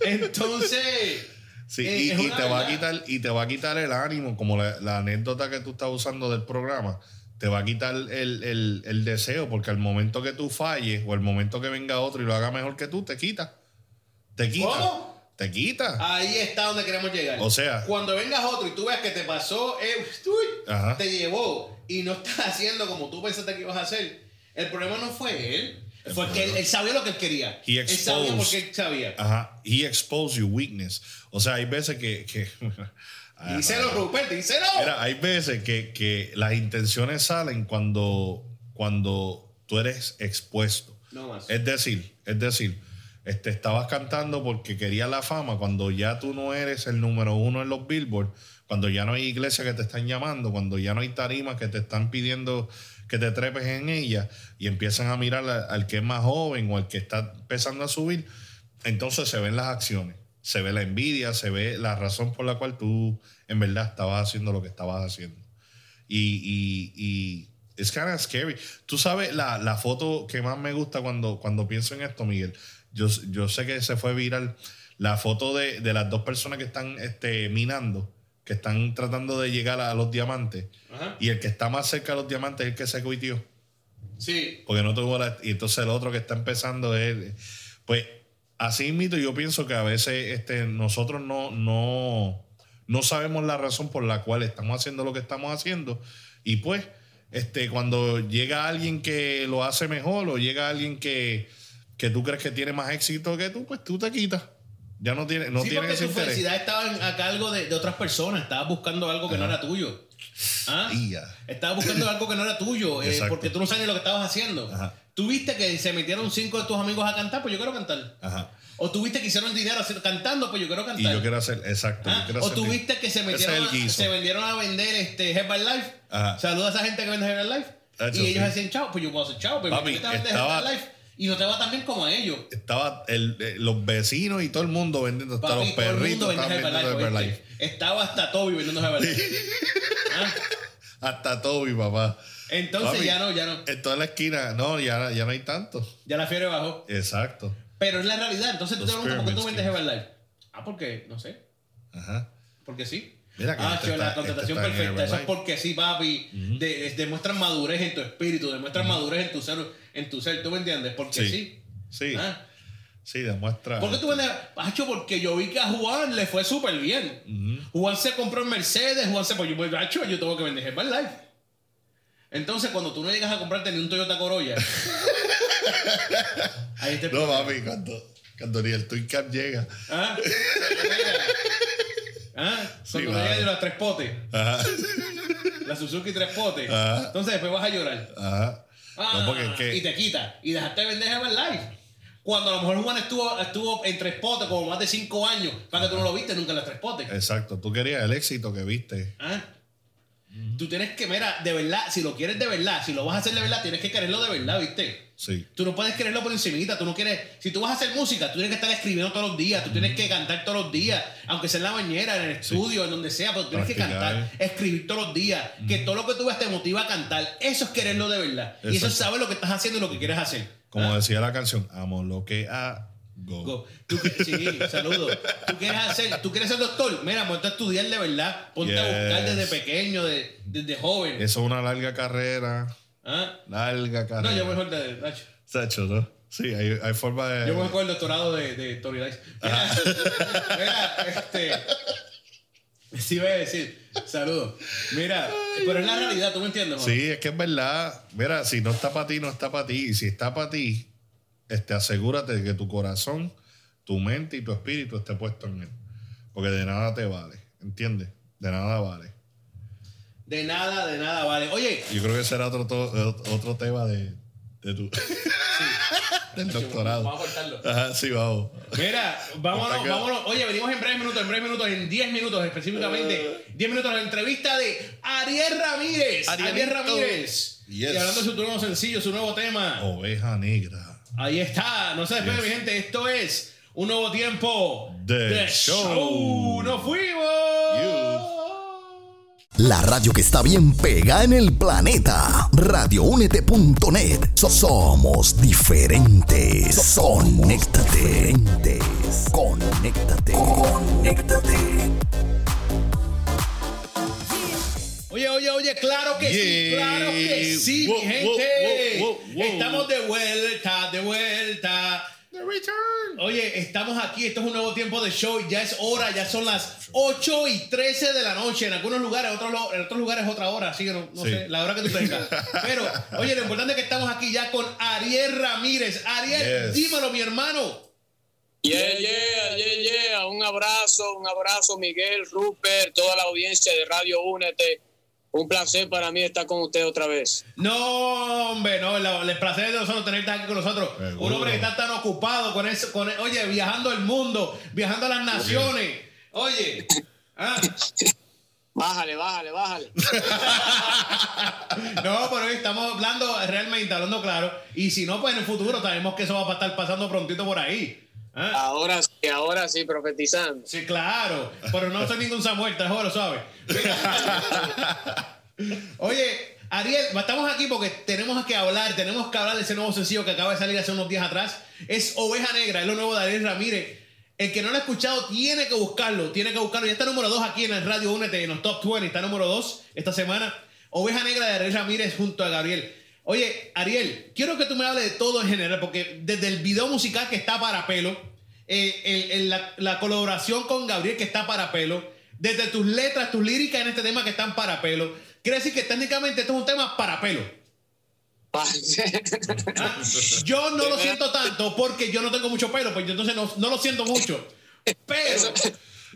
Entonces. Sí, eh, y, una te va a quitar, y te va a quitar el ánimo, como la, la anécdota que tú estás usando del programa, te va a quitar el, el- el deseo, porque al momento que tú falles, o al momento que venga otro y lo haga mejor que tú, te quita. Te quita. ¿Cómo? Te quita. Ahí está donde queremos llegar. O sea- cuando vengas otro y tú veas que te pasó, eh, uy, te llevó y no estás haciendo como tú pensaste que ibas a hacer, el problema no fue él. Fue que él, él sabía lo que él quería. He él sabía exposed- porque él sabía. Ajá. He expose your weakness. O sea, hay veces que. que Díselo, Rupert, díselo. Mira, hay veces que, que las intenciones salen cuando, cuando tú eres expuesto. No más. Es decir, es decir, este, estabas cantando porque querías la fama, cuando ya tú no eres el número uno en los billboards, cuando ya no hay iglesias que te están llamando, cuando ya no hay tarimas que te están pidiendo que te trepes en ella y empiezan a mirar al, que es más joven o al que está empezando a subir, entonces se ven las acciones, se ve la envidia, se ve la razón por la cual tú en verdad estabas haciendo lo que estabas haciendo. Y, y, y kind of scary. Tú sabes la, la foto que más me gusta cuando, cuando pienso en esto, Miguel. Yo, yo sé que se fue viral la foto de, de las dos personas que están este, minando, que están tratando de llegar a los diamantes. Ajá. Y el que está más cerca de los diamantes es el que se cuitió. Sí. Porque no tuvo la. Y entonces el otro que está empezando es. Pues así mismo yo pienso que a veces este, nosotros no, no, no sabemos la razón por la cual estamos haciendo lo que estamos haciendo. Y pues, este, cuando llega alguien que lo hace mejor o llega alguien que, que tú crees que tiene más éxito que tú, pues tú te quitas. Ya no tienes, no sí, porque ese tu interés. felicidad estaba a cargo de, de otras personas. Estabas buscando algo que no era tuyo. ¿Ah? Ya. Estabas buscando algo que no era tuyo. eh, porque tú no sabes ni lo que estabas haciendo. Ajá. Tú viste que se metieron cinco de tus amigos a cantar, pues yo quiero cantar. Ajá. O tuviste que hicieron dinero cantando, pues yo quiero cantar. Y yo quiero hacer, exacto. Ah, yo quiero o hacer- tuviste que se metieron es a- se vendieron a vender este Herbalife. Ajá. Saluda a esa gente que vende Herbalife. Hacho, y ellos sí. decían, chao, pues yo puedo hacer chao, pero Papi, a vender estaba- Herbalife. Y no te va tan bien como a ellos. estaba el- eh, los vecinos y todo el mundo vendiendo, hasta Papi, los todo el mundo perritos estaban vendiendo Herbalife, Herbalife. ¿oíste? Estaba hasta Toby vendiendo Herbalife. Ah, Hasta Toby, papá. Entonces Papi, ya no, ya no. En toda la esquina, no, ya, ya no hay tanto. Ya la fiebre bajó. Exacto. Pero es la realidad. Entonces tú Los te preguntas por qué tú vendes Herbalife. Ah, porque, no sé. Ajá. Porque sí. Mira que ah, este está- la contratación este perfecta. Eso es porque sí, papi. De- es- demuestran madurez en tu espíritu, demuestran madurez en tu ser, en tu ser. ¿Tú me entiendes? Porque sí. Sí. Sí. Ah. Sí, demuestra. ¿Por qué tú vendes? Hacho, porque yo vi que a Juan le fue súper bien. Juan se compró en Mercedes, Juan se pues yo, pues, hacho, yo tengo que vender Herbalife. Entonces, cuando tú no llegas a comprarte ni un Toyota Corolla, ahí te No, papi, cuando, cuando ni el Twin Cam llega. ¿Ah? ¿Ah? Cuando mano. te llegan las tres potes, Ajá. la Suzuki tres potes, Ajá. entonces después vas a llorar. Ajá. Ah, no, porque es que. Y te quita. Y dejaste de vender Herbalife. Cuando a lo mejor Juan estuvo, estuvo en tres potes como más de cinco años, para que tú no lo viste nunca en las tres potes. Exacto, tú querías el éxito que viste. ¿Ah? Tú tienes que, mira, de verdad, si lo quieres de verdad, si lo vas a hacer de verdad, tienes que quererlo de verdad, ¿viste? Sí. Tú no puedes quererlo por encimita, tú no quieres... Si tú vas a hacer música, tú tienes que estar escribiendo todos los días, tú tienes que cantar todos los días, aunque sea en la bañera, en el estudio, en donde sea, pero tú tienes que cantar, escribir todos los días, que todo lo que tú veas te motiva a cantar. Eso es quererlo de verdad. Y eso es saber lo que estás haciendo y lo que quieres hacer. Como ¿Ah? decía la canción, amo lo que hago. Go. Tú, que- sí, saludos. ¿Tú quieres, hacer, ¿Tú quieres ser doctor? Mira, ponte a estudiar de verdad. Ponte a buscar desde pequeño, de- desde joven. Eso es una larga carrera. ¿Ah? Larga carrera. No, yo mejor de Nacho. Sacho, ¿no? Sí, hay, hay forma de. Yo me acuerdo el doctorado de, de Tony Dice. Mira, mira, este. Sí, voy a decir. Saludos. Mira, pero es la realidad, ¿tú me entiendes? Sí, es que es verdad. Mira, si no está para ti, no está para ti. Y si está para ti, este, asegúrate de que tu corazón, tu mente y tu espíritu esté puesto en él. Porque de nada te vale. ¿Entiendes? De nada vale. De nada, de nada, vale. Oye, Yo creo que será otro, otro tema de, de tu. del doctorado. Vamos a cortarlo. Ajá, sí, vamos. Mira, vámonos, vámonos. Oye, venimos en breves minutos, en breves minutos, en 10 minutos específicamente. 10 minutos la entrevista de Ariel Ramírez. Ariel. Ramírez. Yes. Y hablando de su nuevo sencillo, su nuevo tema. Oveja negra. Ahí está. No se despeguen, Yes. mi gente. Esto es un nuevo tiempo The Show. ¡Nos fuimos! La radio que está bien pega en el planeta. Radioúnete.net. So- somos diferentes. So- Conéctate. Conéctate. Conéctate. Oye, oye, oye, claro que sí, claro que sí, mi gente. Estamos de vuelta, de vuelta. The return. Oye, estamos aquí, esto es un nuevo tiempo de show, ya es hora, ya son las 8 y 13 de la noche, en algunos lugares, otros, en otros lugares otra hora, así que no, no Sí. sé, la hora que tú tengas. Pero, oye, lo importante es que estamos aquí ya con Ariel Ramírez. Ariel, Yes. dímelo, mi hermano. Yeah, yeah, yeah, yeah. Un abrazo, un abrazo, Miguel, Rupert, toda la audiencia de Radio Únete. Un placer para mí estar con usted otra vez. No, hombre, no, el placer de nosotros tenerte aquí con nosotros. Seguro. Un hombre que está tan ocupado con eso, con, oye, viajando el mundo, viajando a las naciones. Oye, ah, Bájale, bájale, bájale. no, pero hoy estamos hablando realmente, hablando claro. Y si no, pues en el futuro sabemos que eso va a estar pasando prontito por ahí. Ah, Ahora sí, ahora sí, profetizando. Sí, claro, pero no soy ningún Samuel, te lo sabes. Oye, Ariel, estamos aquí porque tenemos que hablar, tenemos que hablar de ese nuevo sencillo que acaba de salir hace unos días atrás. Es Oveja Negra, es lo nuevo de Ariel Ramírez. El que no lo ha escuchado tiene que buscarlo, tiene que buscarlo. Ya está número 2 aquí en el Radio Únete, en los Top 20, está número 2 esta semana. Oveja Negra de Ariel Ramírez junto a Gabriel. Oye, Ariel, quiero que tú me hables de todo en general, porque desde el video musical que está para pelo, eh, el- el- la, la colaboración con Gabriel que está para pelo, desde tus letras, tus líricas en este tema que están para pelo, quiere decir que técnicamente esto es un tema para pelo. Ah, Yo no lo siento tanto porque yo no tengo mucho pelo, pues yo entonces no, no lo siento mucho. Pero,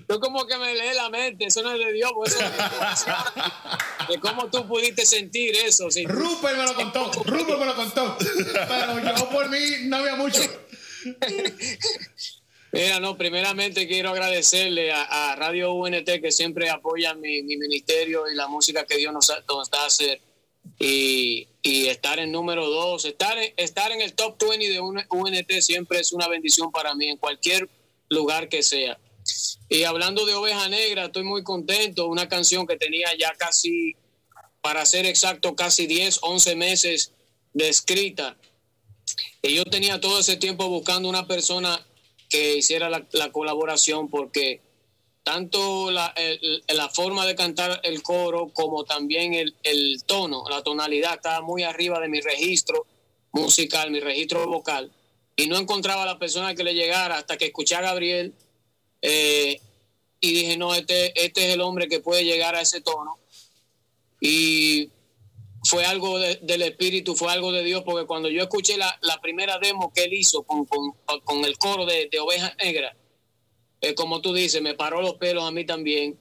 Tú como que me lee la mente, eso no es de Dios, pues eso es de, cómo tú pudiste sentir eso. sí. Rupert me lo contó, Rupert me lo contó. Pero yo por mí no había mucho. Mira, no, primeramente quiero agradecerle a, a Radio UNT que siempre apoya mi, mi ministerio y la música que Dios nos, nos da a hacer. Y, y estar en número dos, estar en, estar en el top 20 de un- UNT siempre es una bendición para mí en cualquier lugar que sea. Y hablando de Oveja Negra, estoy muy contento. Una canción que tenía ya casi para ser exacto, casi 10, 11 meses de escrita. Y yo tenía todo ese tiempo buscando una persona que hiciera la, la colaboración porque tanto la forma de cantar el coro como también el, el tono, la tonalidad estaba muy arriba de mi registro musical, mi registro vocal. Y no encontraba a la persona que le llegara hasta que escuché a Gabriel eh, y dije, no, este, este es el hombre que puede llegar a ese tono. Y fue algo de- del espíritu, fue algo de Dios, porque cuando yo escuché la, la primera demo que él hizo con, con, con el coro de, de Oveja Negra, eh, como tú dices, me paró los pelos a mí también.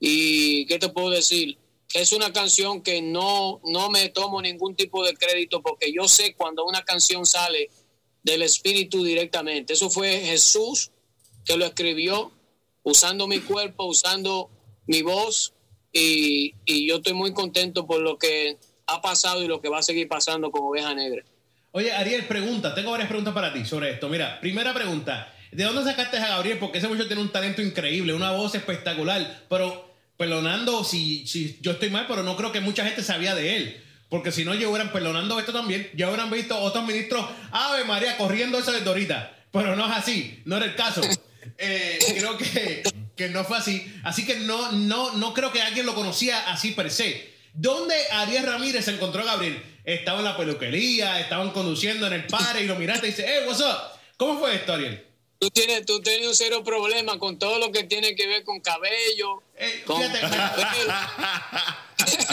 Y qué te puedo decir, es una canción que no, no me tomo ningún tipo de crédito porque yo sé cuando una canción sale del espíritu directamente. Eso fue Jesús que lo escribió usando mi cuerpo, usando mi voz y, y yo estoy muy contento por lo que ha pasado y lo que va a seguir pasando con Oveja Negra. Oye, Ariel, pregunta. Tengo varias preguntas para ti sobre esto. Mira, primera pregunta. ¿De dónde sacaste a Gabriel? Porque ese muchacho tiene un talento increíble, una voz espectacular. Pero, perdonando si, si yo estoy mal, pero no creo que mucha gente sabía de él. Porque si no, ya hubieran, perdonando esto también, ya hubieran visto otros ministros, Ave María, corriendo eso desde ahorita. Pero no es así, no era el caso. Eh, creo que, que no fue así. Así que no, no, no creo que alguien lo conocía así per se. ¿Dónde Ariel Ramírez se encontró a Gabriel? Estaba en la peluquería, estaban conduciendo en el par y lo miraste y dice, hey, what's up? ¿Cómo fue esto, Ariel? Tú tienes, tú tienes un cero problema con todo lo que tiene que ver con cabello. Eh, con fíjate,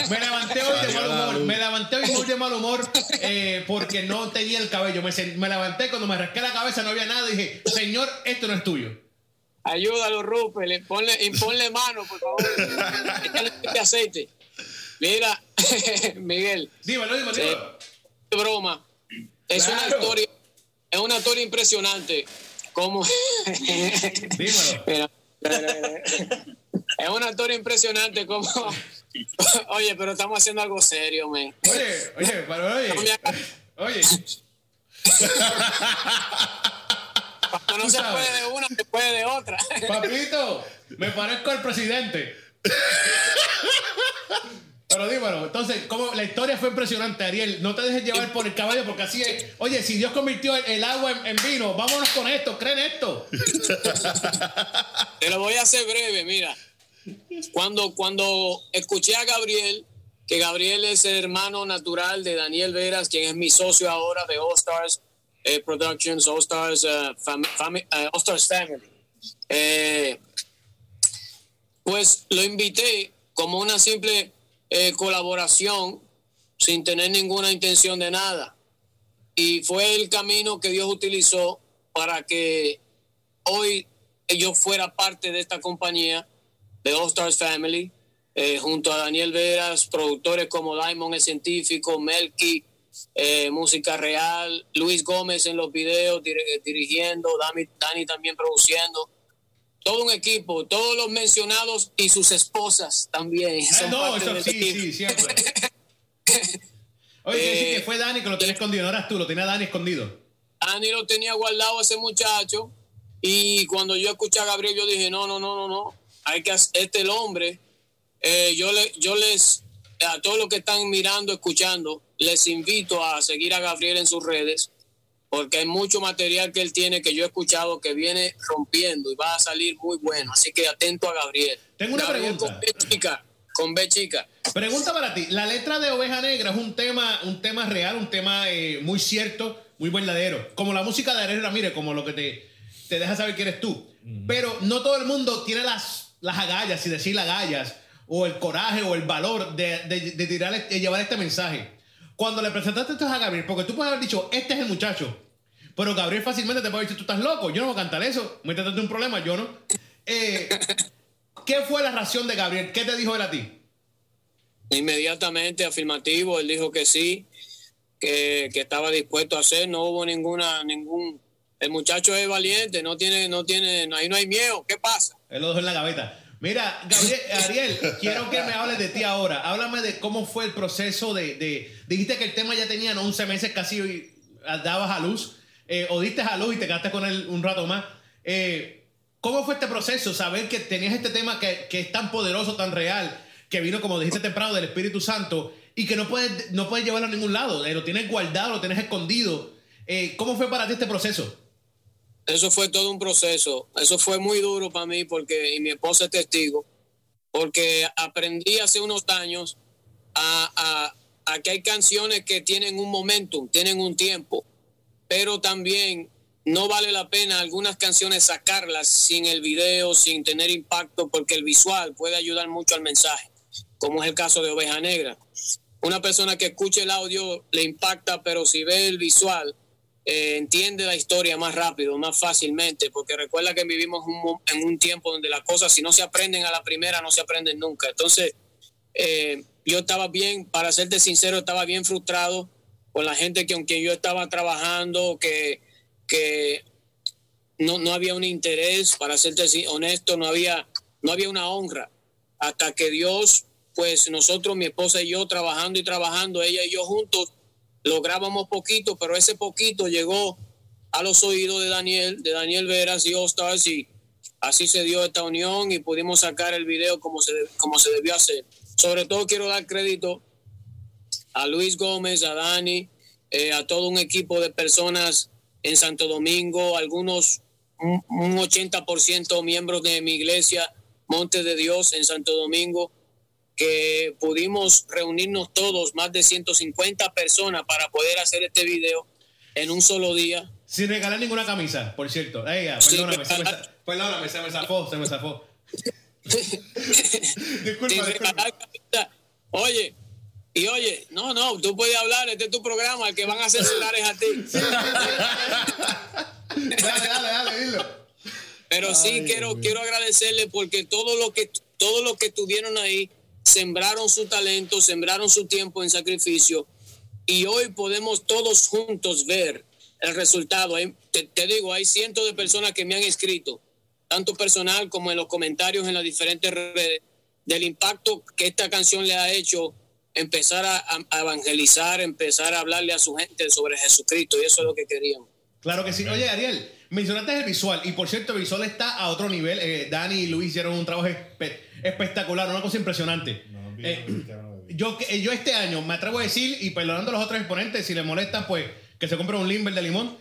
Me levanté hoy de mal humor. Me levanté hoy muy de mal humor eh, porque no tenía el cabello. Me, me levanté cuando me rasqué la cabeza, no había nada. Y dije, Señor, esto no es tuyo. Ayúdalo, Rupert. le- Ponle, imponle mano, por favor. Échale este aceite. Mira, Miguel, Dímelo, dímelo, dímelo. es broma. Es una Claro. historia, es una historia impresionante. Como Dímelo. Mira, mira, mira. es una historia impresionante como oye, pero estamos haciendo algo serio, man. Oye, oye, pero oye. Oye, Cuando no se sabes. puede de una, se puede de otra. papito, me parezco al presidente. Pero dímelo, entonces, ¿cómo? la historia fue impresionante, Ariel. No te dejes llevar por el caballo, porque así es. Oye, si Dios convirtió el, el agua en, en vino, vámonos con esto, creen esto. Te lo voy a hacer breve, mira. Cuando, cuando escuché a Gabriel, que Gabriel es el hermano natural de Daniel Veras, quien es mi socio ahora de All Stars eh, Productions, All Stars, eh, eh, All Stars Family. Pues lo invité como una simple colaboración sin tener ninguna intención de nada. Y fue el camino que Dios utilizó para que hoy yo fuera parte de esta compañía de All Stars Family, junto a Daniel Veras, productores como Diamond el Científico, Melky, eh, Música Real, Luis Gómez en los videos dir- dirigiendo, Dani, Dani también produciendo. Todo un equipo, todos los mencionados y sus esposas también. Eh, son no, parte eso del sí, equipo. sí, siempre. Oye, Eh, que fue Dani que lo tenía escondido, no eras tú, lo tenía Dani escondido. Dani lo tenía guardado ese muchacho y cuando yo escuché a Gabriel yo dije no no no no no hay que hacer- este el hombre eh, yo le yo les a todos los que están mirando escuchando les invito a seguir a Gabriel en sus redes porque hay mucho material que él tiene que yo he escuchado que viene rompiendo y va a salir muy bueno así que atento a Gabriel Tengo una Gabriel pregunta. con B chica con B chica Pregunta para ti. La letra de Oveja Negra es un tema, un tema real, un tema eh, muy cierto, muy verdadero. Como la música de Ariel Ramírez, como lo que te, te deja saber que eres tú. Pero no todo el mundo tiene las, las agallas, si decir agallas, o el coraje o el valor de, de, de tirar, de llevar este mensaje. Cuando le presentaste esto a Gabriel, porque tú puedes haber dicho, este es el muchacho. Pero Gabriel fácilmente te puede decir, tú estás loco, yo no voy a cantar eso, métete en un problema, yo no. Eh, ¿Qué fue la reacción de Gabriel? ¿Qué te dijo él a ti? Inmediatamente afirmativo, él dijo que sí, que, que estaba dispuesto a hacer, no hubo ninguna, ningún, el muchacho es valiente, no tiene, no tiene, ahí no hay miedo, ¿qué pasa? Él lo dejó en la gaveta. Mira, Gabriel, Ariel, quiero que me hables de ti ahora. Háblame de cómo fue el proceso de, Dijiste que el tema ya tenían 11 meses casi y dabas a luz. eh, o diste a luz y te quedaste con él un rato más. Eh, ¿Cómo fue este proceso? Saber que tenías este tema que, es tan poderoso, tan real, que vino, como dijiste temprano, del Espíritu Santo y que no puedes, no puedes llevarlo a ningún lado. Eh, lo tienes guardado, lo tienes escondido. ¿Cómo fue para ti este proceso? Eso fue todo un proceso. Eso fue muy duro para mí porque, y mi esposa es testigo, porque aprendí hace unos años a, a que hay canciones que tienen un momentum, tienen un tiempo, pero también no vale la pena algunas canciones sacarlas sin el video, sin tener impacto, porque el visual puede ayudar mucho al mensaje, como es el caso de Oveja Negra. Una persona que escuche el audio le impacta, pero si ve el visual, eh, entiende la historia más rápido, más fácilmente, porque recuerda que vivimos en un tiempo donde las cosas, si no se aprenden a la primera, no se aprenden nunca. Entonces, eh, yo estaba bien, para serte sincero, estaba bien frustrado con la gente que aunque yo estaba trabajando, que, que no, no había un interés, para serte honesto, no había, no había una honra, hasta que Dios, pues nosotros, mi esposa y yo, trabajando y trabajando, ella y yo juntos, lográbamos poquito, pero ese poquito llegó a los oídos de Daniel, de Daniel Veras y Ostars y así se dio esta unión y pudimos sacar el video como se, como se debió hacer. Sobre todo quiero dar crédito a Luis Gómez, a Dani, eh, a todo un equipo de personas en Santo Domingo, algunos, un, un 80% miembros de mi iglesia, Monte de Dios en Santo Domingo, que pudimos reunirnos todos, más de 150 personas, para poder hacer este video en un solo día. Sin regalar ninguna camisa, por cierto. perdóname, se me, perdóname, se me zafó, se me zafó. disculpa, Oye, y oye, no, no, tú puedes hablar, este es tu programa, el que van a censurar es a ti. dale, dale, dale, dilo. Pero sí quiero, quiero agradecerle porque todo lo que todo lo que estuvieron ahí sembraron su talento, sembraron su tiempo en sacrificio y hoy podemos todos juntos ver el resultado. Te, digo, hay cientos de personas que me han escrito, tanto personal como en los comentarios en las diferentes redes, del impacto que esta canción le ha hecho empezar a, evangelizar, empezar a hablarle a su gente sobre Jesucristo y eso es lo que queríamos. Claro que sí. Oye, Ariel, mencionaste el visual y por cierto, el visual está a otro nivel. Eh, Dani y Luis hicieron un trabajo espectacular, una cosa impresionante. Eh, yo, eh, yo este año me atrevo a decir, y perdonando a los otros exponentes, si les molesta, pues que se compre un Limber de limón.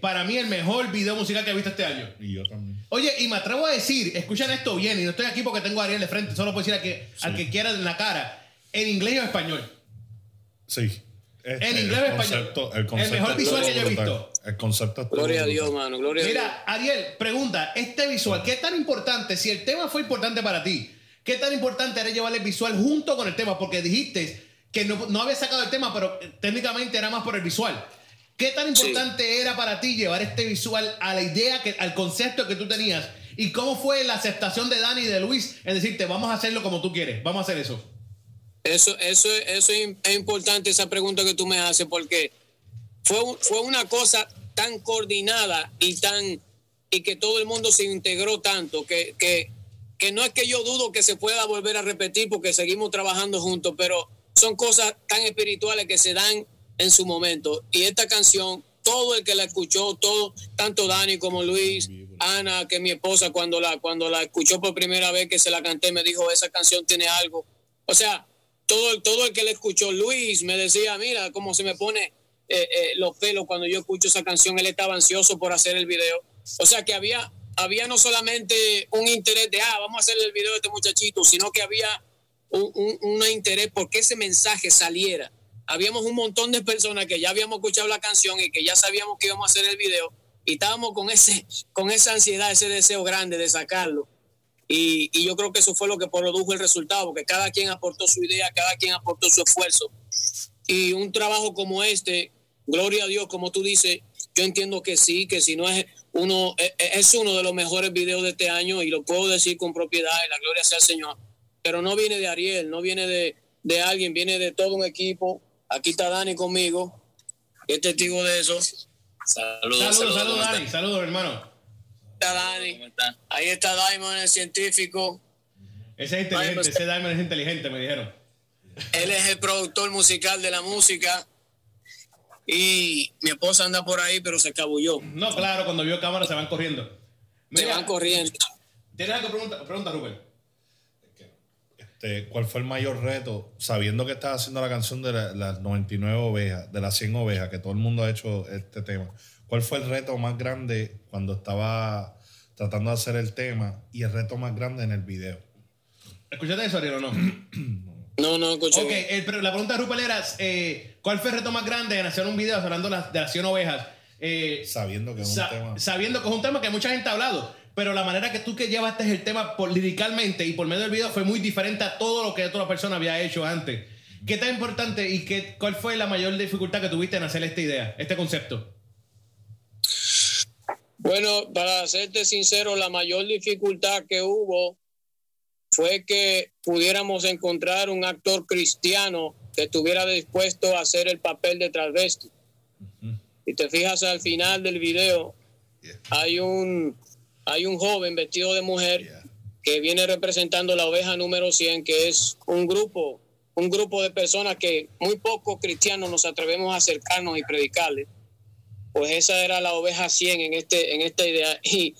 para mí, el mejor video musical que he visto este año. Y yo también. Oye, y me atrevo a decir, escuchen esto bien, y no estoy aquí porque tengo a Ariel de frente, solo puedo decir a que, al que quiera en la cara, en inglés o español. Sí. en inglés o español. el, mejor visual que yo he visto. El concepto Gloria a Dios, mano. Gloria Mira, a Dios. Ariel, pregunta, este visual, ¿qué tan importante? Si el tema fue importante para ti, ¿qué tan importante era llevar el visual junto con el tema? Porque dijiste que no, no había sacado el tema, pero técnicamente era más por el visual. ¿Qué tan importante era para ti llevar este visual a la idea, que, al concepto que tú tenías? ¿Y cómo fue la aceptación de Dani y de Luis en decirte, vamos a hacerlo como tú quieres, vamos a hacer eso? Eso, eso, eso es importante, esa pregunta que tú me haces, porque fue, fue una cosa tan coordinada y tan y que todo el mundo se integró tanto que, que, que no es que yo dudo que se pueda volver a repetir porque seguimos trabajando juntos, pero son cosas tan espirituales que se dan en su momento. Y esta canción, todo el que la escuchó, todo, tanto Dani como Luis, Ana, que mi esposa cuando la, cuando la escuchó por primera vez que se la canté, me dijo, esa canción tiene algo. O sea, todo, todo el que la escuchó, Luis me decía, mira cómo se me pone eh, eh, los pelos cuando yo escucho esa canción. Él estaba ansioso por hacer el video. O sea que había, había no solamente un interés de, ah, vamos a hacer el video de este muchachito, sino que había un, un, interés por que ese mensaje saliera. Habíamos un montón de personas que ya habíamos escuchado la canción y que ya sabíamos que íbamos a hacer el video y estábamos con, ese, con esa ansiedad, ese deseo grande de sacarlo. Y, y, yo creo que eso fue lo que produjo el resultado, porque cada quien aportó su idea, cada quien aportó su esfuerzo. Y un trabajo como este, gloria a Dios, como tú dices, yo entiendo que sí, que si no es uno, e, e, es uno de los mejores videos de este año y lo puedo decir con propiedad y la gloria sea al Señor. Pero no viene de Ariel, no viene de, de alguien, viene de todo un equipo. Aquí está Dani conmigo, es testigo de eso. Saludos, saludos, saludos, Dani, saludos, hermano. Está Dani. Ahí está Diamond, el científico. Ese es inteligente, ese Diamond es inteligente, me dijeron. Él es el productor musical de la música y mi esposa anda por ahí, pero se escabulló. No, claro, cuando vio cámara se van corriendo. se van corriendo. ¿Tienes algo pregunta, pregunta Rubén? Este, ¿Cuál fue el mayor reto? Sabiendo que estás haciendo la canción de la- las 99 ovejas, de las 100 ovejas, que todo el mundo ha hecho este tema. ¿Cuál fue el reto más grande cuando estaba tratando de hacer el tema y el reto más grande en el video? ¿Escuchaste eso, Ariel, o no? No, no escuché. ok, el- pero la pregunta de Rupel era, eh, ¿cuál fue el reto más grande en hacer un video hablando de las, de las 100 ovejas? Eh, Sabiendo que es un sa- tema. Sabiendo que es un tema que mucha gente ha hablado, pero la manera que tú que llevaste el tema por, liricalmente y por medio del video fue muy diferente a todo lo que otra persona había hecho antes. ¿Qué tan importante y qué, cuál fue la mayor dificultad que tuviste en hacer esta idea, este concepto? Bueno, para serte sincero, la mayor dificultad que hubo fue que pudiéramos encontrar un actor cristiano que estuviera dispuesto a hacer el papel de travesti. Y te fijas al final del video, Yeah. hay un hay un joven vestido de mujer Yeah. que viene representando la oveja número 100, que es un grupo, un grupo de personas que muy pocos cristianos nos atrevemos a acercarnos y predicarles. Pues esa era la oveja 100 en, este, en esta idea. Y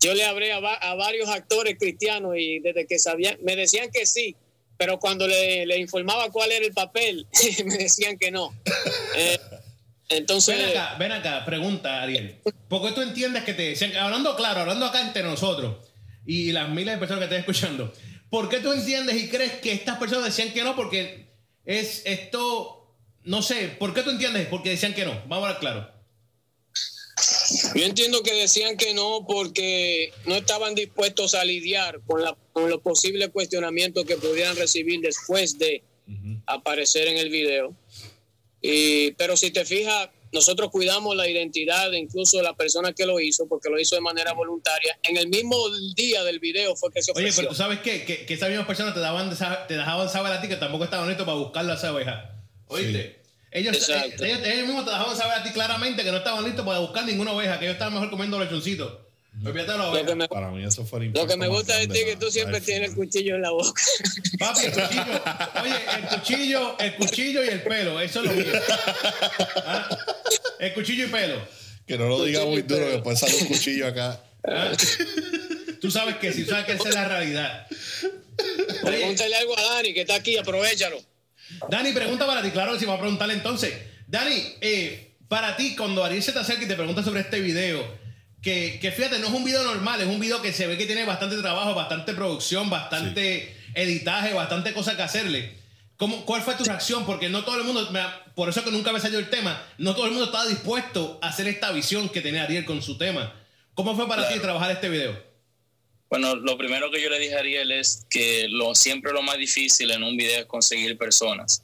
yo le hablé a, va- a varios actores cristianos y desde que sabían, me decían que sí, pero cuando le, informaba cuál era el papel, me decían que no. Eh, entonces... Ven acá, ven acá, pregunta, Ariel. ¿Por qué tú entiendes que te decían, hablando claro, hablando acá entre nosotros y las miles de personas que estén escuchando, ¿por qué tú entiendes y crees que estas personas decían que no? Porque es esto, no sé, ¿por qué tú entiendes? Porque decían que no. Vamos a hablar claro. Yo entiendo que decían que no porque no estaban dispuestos a lidiar con, la, con los posibles cuestionamientos que pudieran recibir después de aparecer en el video. Y, pero si te fijas, nosotros cuidamos la identidad de incluso la persona que lo hizo, porque lo hizo de manera voluntaria. En el mismo día del video fue que se Oye, ofreció. pero tú sabes qué? que, que esas mismas personas te, daban, te dejaban saber a ti que tampoco estaban listos para buscarla a esa oveja. ¿Oíste? Ellos, Exacto. ellos, ellos mismos te dejaban saber a ti claramente que no estaban listos para buscar ninguna oveja, que ellos estaban mejor comiendo lechoncitos. Olvídate de la lo, oveja. que me, Para mí eso fue lo que me gusta de ti es que tú siempre tienes el cuchillo en la boca. Papi, el cuchillo. Oye, el cuchillo, el cuchillo y el pelo. Eso es lo mío. ¿Ah? El cuchillo y pelo. Que no lo diga muy duro, que después sale un cuchillo acá. ¿Ah? Tú sabes que sí, tú sabes que esa es la realidad. Oye, Pregúntale algo a Dani, que está aquí, aprovechalo. Dani, pregunta para ti. Claro, si va a preguntarle entonces. Dani, eh, para ti, cuando Ariel se te acerca y te pregunta sobre este video, que, que fíjate, no es un video normal, es un video que se ve que tiene bastante trabajo, bastante producción, bastante editaje, bastante cosas que hacerle. ¿Cómo, ¿Cuál fue tu reacción? Porque no todo el mundo, por eso que nunca me salió el tema, no todo el mundo estaba dispuesto a hacer esta visión que tenía Ariel con su tema. ¿Cómo fue para ti trabajar este video? Bueno, lo primero que yo le dije a Ariel es que lo, siempre lo más difícil en un video es conseguir personas.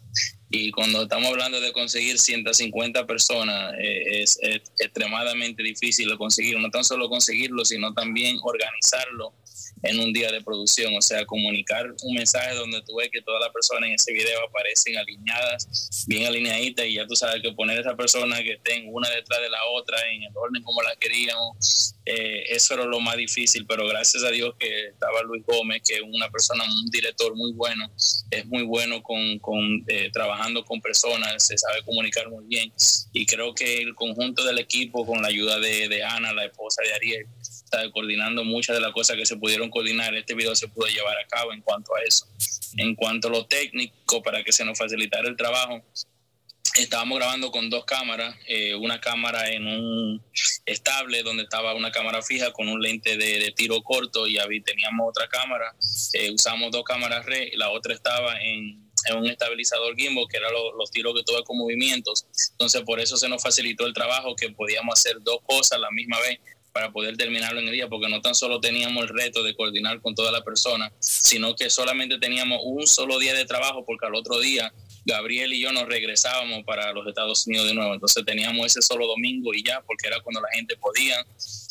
Y cuando estamos hablando de conseguir 150 personas, eh, es, es extremadamente difícil de conseguir. No tan solo conseguirlo, sino también organizarlo en un día de producción. O sea, comunicar un mensaje donde tú ves que todas las personas en ese video aparecen alineadas, bien alineaditas, y ya tú sabes que poner a esa persona que estén una detrás de la otra en el orden como la queríamos, eh, eso era lo más difícil, pero gracias a Dios que estaba Luis Gómez, que es una persona, un director muy bueno, es muy bueno con, con eh, trabajando con personas, se sabe comunicar muy bien y creo que el conjunto del equipo con la ayuda de, de Ana, la esposa de Ariel, coordinando muchas de las cosas que se pudieron coordinar, este video se pudo llevar a cabo en cuanto a eso. En cuanto a lo técnico, para que se nos facilitara el trabajo, estábamos grabando con dos cámaras, eh, una cámara en un estable donde estaba una cámara fija con un lente de, de tiro corto y ahí teníamos otra cámara, eh, usamos dos cámaras red, la otra estaba en, un estabilizador gimbal que eran lo- los tiros que tuve con movimientos, entonces por eso se nos facilitó el trabajo que podíamos hacer dos cosas a la misma vez para poder terminarlo en el día, porque no tan solo teníamos el reto de coordinar con toda la persona, sino que solamente teníamos un solo día de trabajo, porque al otro día Gabriel y yo nos regresábamos para los Estados Unidos de nuevo. Entonces teníamos ese solo domingo y ya, porque era cuando la gente podía.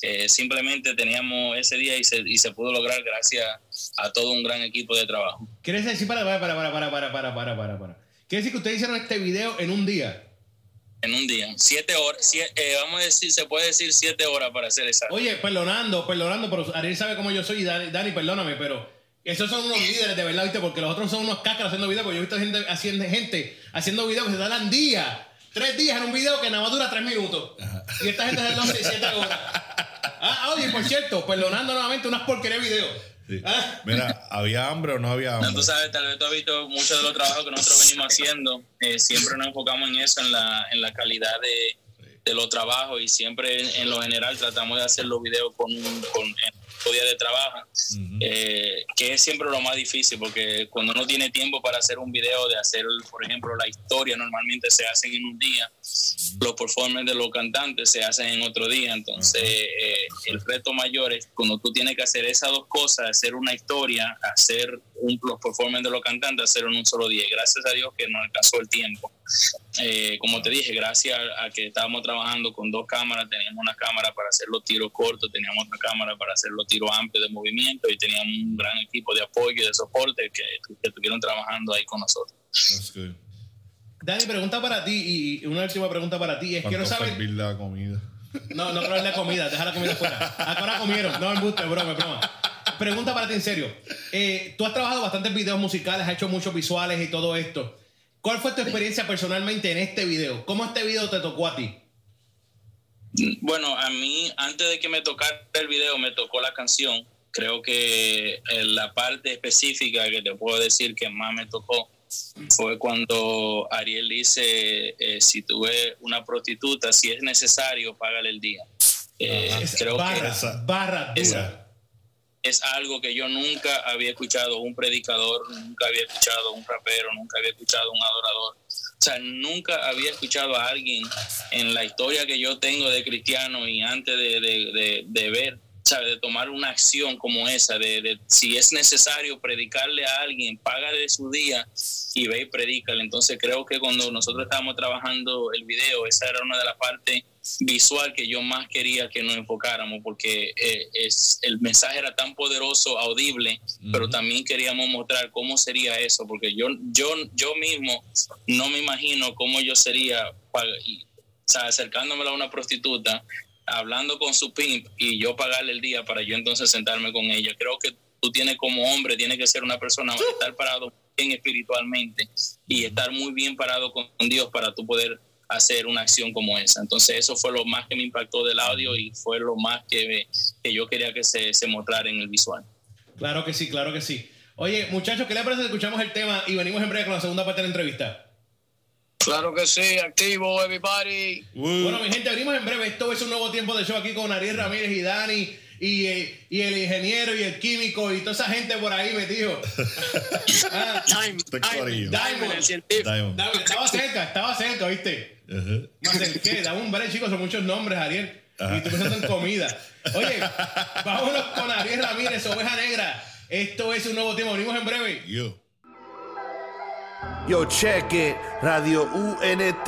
Eh, simplemente teníamos ese día y se, y se pudo lograr gracias a todo un gran equipo de trabajo. ¿Quieres decir para, para, para, para, para, para, para, para, para? ¿Quiere decir que ustedes hicieron este video en un día? En un día. Siete horas, sie- eh, vamos a decir, se puede decir siete horas para hacer esa. Oye, perdonando, perdonando, pero Ariel sabe cómo yo soy y Dani, Dani, perdóname, pero esos son unos líderes de verdad, ¿viste? Porque los otros son unos cácaros haciendo videos, porque yo he visto gente haciendo, gente haciendo videos que se tardan días, tres días en un video que nada más dura tres minutos. Y esta gente hace 12, 7 horas. Ah, oye, por cierto, perdonando nuevamente unas porquerías de videos. Sí. Ah. Mira, ¿había hambre o no había No, hambre? tú sabes, tal vez tú has visto muchos de los trabajos que nosotros venimos haciendo. eh, siempre nos enfocamos en eso, en la, en la calidad de, de los trabajos y siempre en, en lo general tratamos de hacer los videos con con, en un día de trabajo, eh, que es siempre lo más difícil porque cuando uno tiene tiempo para hacer un video, de hacer, por ejemplo, la historia normalmente se hacen en un día, los performances de los cantantes se hacen en otro día, entonces eh, el reto mayor es cuando tú tienes que hacer esas dos cosas, hacer una historia, hacer un, los performances de los cantantes, hacerlo en un solo día. Y Gracias a Dios que nos alcanzó el tiempo. Eh, como te dije, gracias a que estábamos trabajando con dos cámaras, teníamos una cámara para hacer los tiros cortos, teníamos otra cámara para hacer los tiros amplios de movimiento y teníamos un gran equipo de apoyo y de soporte que, que estuvieron trabajando ahí con nosotros. That's good. Dani, pregunta para ti y una última pregunta para ti. Es quiero ¿Cuánto saber. servir la comida? No, no creo en la comida, deja la comida fuera. Ahora comieron, no embuste, broma, broma. Pregunta para ti en serio. Eh, tú has trabajado bastantes videos musicales, has hecho muchos visuales y todo esto. ¿Cuál fue tu experiencia personalmente en este video? ¿Cómo este video te tocó a ti? Bueno, a mí, antes de que me tocara el video, me tocó la canción. Creo que eh, la parte específica que te puedo decir que más me tocó fue cuando Ariel dice, eh, si tú ves una prostituta, si es necesario, págale el día. Eh, creo barra, esa- barra dura. esa- es algo que yo nunca había escuchado un predicador, nunca había escuchado un rapero, nunca había escuchado un adorador. O sea, nunca había escuchado a alguien en la historia que yo tengo de cristiano y antes de, de- ver, ¿sabe? de tomar una acción como esa, de, de si es necesario predicarle a alguien, págale de su día y ve y predícale. Entonces creo que cuando nosotros estábamos trabajando el video, esa era una de las partes visual que yo más quería que nos enfocáramos porque eh, es el mensaje era tan poderoso audible pero también queríamos mostrar cómo sería eso porque yo yo yo mismo no me imagino cómo yo sería pa- y, o sea, acercándomela a una prostituta hablando con su pimp y yo pagarle el día para yo entonces sentarme con ella creo que tú tienes como hombre tienes que ser una persona estar parado bien espiritualmente y estar muy bien parado con Dios para tú poder hacer una acción como esa. Entonces eso fue lo más que me impactó del audio y fue lo más que, que yo quería que se, se mostrara en el visual. Claro que sí, claro que sí. Oye, muchachos, ¿qué les parece si escuchamos el tema y venimos en breve con la segunda parte de la entrevista? Claro que sí, activo, everybody. Bueno, mi gente, venimos en breve. Esto es un nuevo tiempo de show aquí con Ariel Ramírez y Dani y, eh, y el ingeniero y el químico y toda esa gente por ahí metido. Ah. Diamond, el científico. Diamond. Dani, estaba cerca, estaba cerca, ¿viste? Me acerqué, dame un break, chicos, son muchos nombres, Ariel. Y tú pensando en comida. Oye, vámonos con Ariel Ramírez, Oveja Negra. Esto es un nuevo tiempo, venimos en breve. Yo. Yo, check it. Radio UNT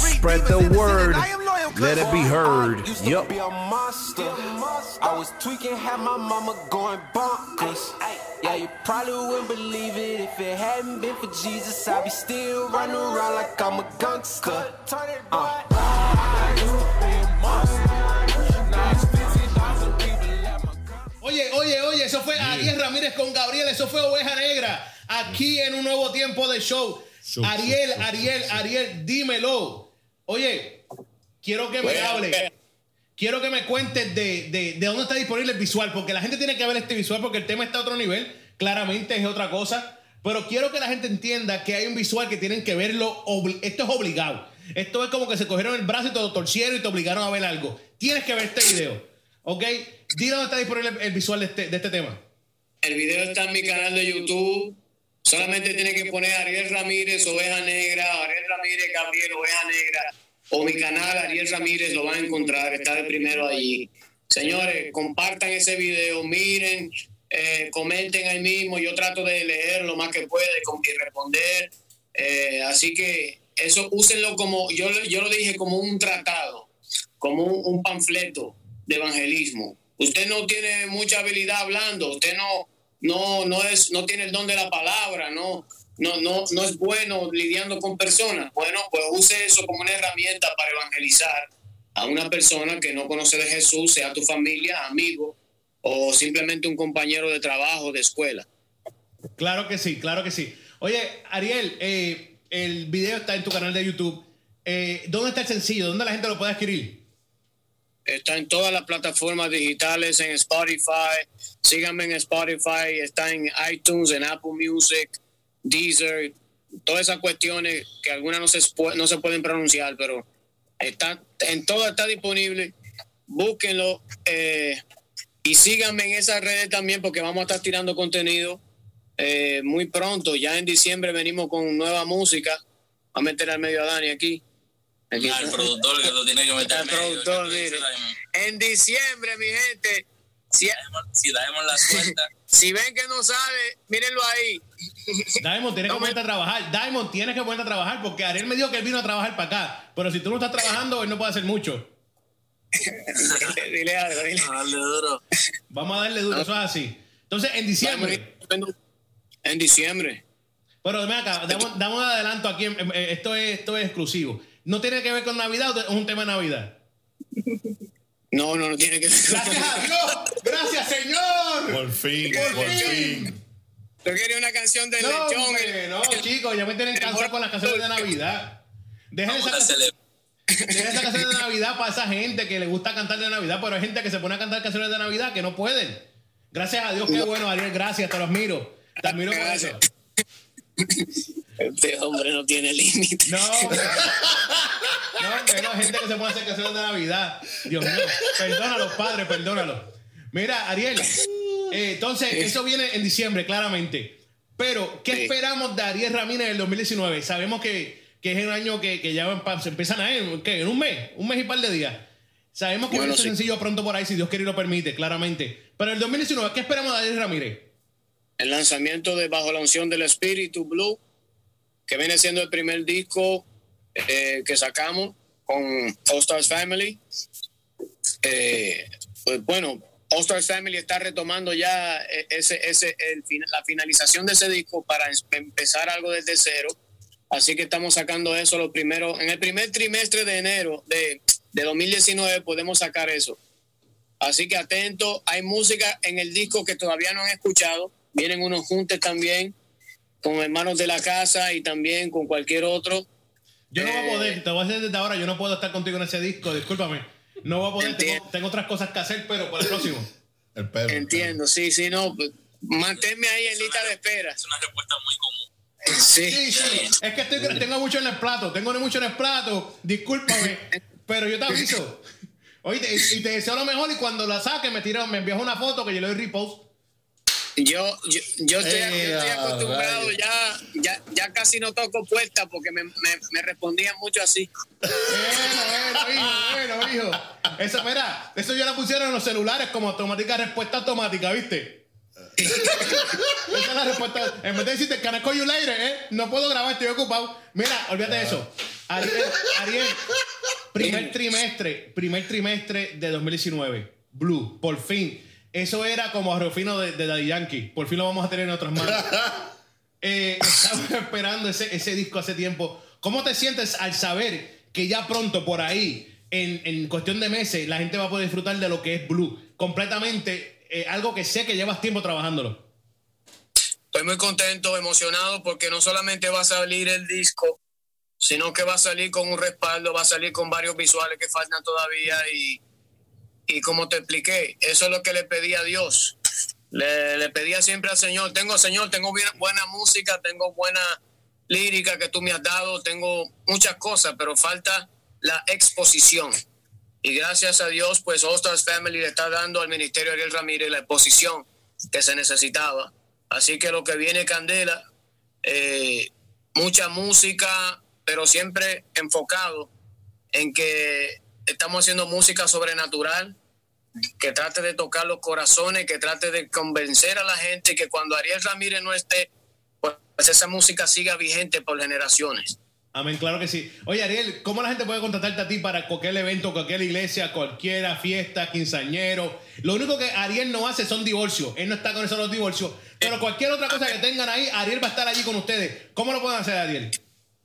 Spread the word, let it be heard. Yup. be a monster. I was tweaking, had my mama going bonkers. Yeah, you probably wouldn't believe it if it hadn't been for Jesus. I'd be still running around like I'm a gangster. Uh. Oye, oye, oye, eso fue Ariel Ramírez con Gabriel, eso fue Oveja Negra, aquí en un nuevo tiempo de show. Show, Ariel, show, show, Ariel, show. Ariel, dímelo. Oye, quiero que me hable. ok. Quiero que me cuentes de, de, de dónde está disponible el visual, porque la gente tiene que ver este visual, porque el tema está a otro nivel, claramente es otra cosa, pero quiero que la gente entienda que hay un visual que tienen que verlo, esto es obligado. Esto es como que se cogieron el brazo y te lo torcieron y te obligaron a ver algo. Tienes que ver este video, ¿ok? Di dónde está disponible el, el visual de este, de este tema. El video está en mi canal de YouTube. Solamente tiene que poner Ariel Ramírez, Oveja Negra, Ariel Ramírez, Gabriel, Oveja Negra. O mi canal, Ariel Ramírez, lo van a encontrar. Está de primero allí. Señores, compartan ese video, miren, eh, comenten ahí mismo. Yo trato de leer lo más que pueda y responder. Eh, así que eso úsenlo como, yo, yo lo dije, como un tratado, como un, panfleto de evangelismo. Usted no tiene mucha habilidad hablando, usted no, no, no, es, no tiene el don de la palabra, no, no, no, no es bueno lidiando con personas. Bueno, pues use eso como una herramienta para evangelizar a una persona que no conoce de Jesús, sea tu familia, amigo o simplemente un compañero de trabajo, de escuela. Claro que sí, claro que sí. Oye, Ariel, eh, el video está en tu canal de YouTube. Eh, ¿Dónde está el sencillo? ¿Dónde la gente lo puede adquirir? Está en todas las plataformas digitales, en Spotify. Síganme en Spotify, está en iTunes, en Apple Music, Deezer, todas esas cuestiones que algunas no se, no se pueden pronunciar, pero Está, en todo está disponible. Búsquenlo eh, y síganme en esas redes también porque vamos a estar tirando contenido eh, muy pronto. Ya en diciembre venimos con nueva música. a meter al medio a Dani aquí. El productor que lo tiene que meter. El productor, mire. En diciembre, mi gente. Si, si damos la suelta. si ven que no sabe, mírenlo ahí. Diamond, tienes que ponerte a trabajar. Diamond, tienes que ponerte a trabajar porque Ariel me dijo que él vino a trabajar para acá. Pero si tú no estás trabajando, él no puede hacer mucho. dile algo, dile. Darle duro. Vamos a darle duro, eso es así. Entonces, en diciembre. En diciembre. Pero ven acá, damos, un adelanto aquí. Esto es, esto es exclusivo. ¿No tiene que ver con Navidad o es un tema de Navidad? No, no, no tiene que ver. Gracias a Dios. Gracias, Señor. Por fin, por, fin. Yo quería una canción de no, lechón. no, chicos, ya me tienen cansado con las canciones de Navidad. Dejen esa, dejen esa canción de Navidad para esa gente que le gusta cantar de Navidad, pero hay gente que se pone a cantar canciones de Navidad que no pueden. Gracias a Dios, qué bueno, Ariel, gracias, te lo admiro. Te admiro por eso. Este hombre no tiene límite. No, no, no, hay gente que se puede hacer canciones de Navidad. Dios mío, perdónalo, padre, perdónalo. Mira, Ariel, eh, entonces, eso viene en diciembre, claramente. Pero, ¿qué esperamos de Ariel Ramírez en el 2019? Sabemos que, que es un año que, que ya se empiezan a ir, ¿qué? En un mes, un mes y un par de días. Sabemos que bueno, viene sencillo pronto por ahí, si Dios quiere y lo permite, claramente. Pero en el 2019, ¿qué esperamos de Ariel Ramírez? El lanzamiento de Bajo la Unción del Espíritu Blue, que viene siendo el primer disco eh, que sacamos con All Stars Family. Eh, pues bueno, All Stars Family está retomando ya eh, ese, ese, la finalización de ese disco para empezar algo desde cero. Así que estamos sacando eso lo primero. En el primer trimestre de enero de, de 2019 podemos sacar eso. Así que atento, hay música en el disco que todavía no han escuchado. Vienen unos juntes también con hermanos de la casa y también con cualquier otro. Yo no voy a poder, eh, te voy a decir desde ahora, yo no puedo estar contigo en ese disco, discúlpame. No voy a poder, tengo, otras cosas que hacer, pero para el próximo. El perro. Entiendo, sí, sí, no. Pues, manténme ahí en lista de espera. Es una respuesta muy común. Sí, sí, Es que estoy, tengo mucho en el plato, tengo mucho en el plato, discúlpame, pero yo te aviso. Oye, y te deseo lo mejor y cuando la saque me tira, me envías una foto que yo le doy repost. Yo, yo, yo, estoy, acostumbrado, ya, ya, ya casi no toco puertas porque me, me, me, respondían mucho así. Bueno, bueno, hijo, bueno, hijo. Eso, mira, eso ya lo pusieron en los celulares como automática, respuesta automática, ¿viste? Esa es la respuesta. En vez de decirte, can I call you later, ¿eh? No puedo grabar, estoy ocupado. Mira, olvídate de eso. Ariel, Ariel, primer trimestre, primer trimestre de 2019. Blue, por fin eso era como Rufino de, de Daddy Yankee. Por fin lo vamos a tener en otras manos. eh, estamos esperando ese, ese disco hace tiempo. ¿Cómo te sientes al saber que ya pronto por ahí, en, en cuestión de meses, la gente va a poder disfrutar de lo que es Blue? Completamente, eh, algo que sé que llevas tiempo trabajándolo. Estoy muy contento, emocionado, porque no solamente va a salir el disco, sino que va a salir con un respaldo, va a salir con varios visuales que faltan todavía y y como te expliqué, eso es lo que le pedí a Dios. Le, pedía siempre al Señor, tengo Señor, tengo buena música, tengo buena lírica que tú me has dado, tengo muchas cosas, pero falta la exposición. Y gracias a Dios, pues Ostras Family le está dando al Ministerio Ariel Ramírez la exposición que se necesitaba. Así que lo que viene Candela, eh, mucha música, pero siempre enfocado en que estamos haciendo música sobrenatural, que trate de tocar los corazones, que trate de convencer a la gente que cuando Ariel Ramírez no esté, pues esa música siga vigente por generaciones. Amén, claro que sí. Oye, Ariel, ¿cómo la gente puede contactarte a ti para cualquier evento, cualquier iglesia, cualquiera fiesta, quinceañero? Lo único que Ariel no hace son divorcios. Él no está con eso los divorcios. Pero cualquier otra cosa que tengan ahí, Ariel va a estar allí con ustedes. ¿Cómo lo pueden hacer, Ariel?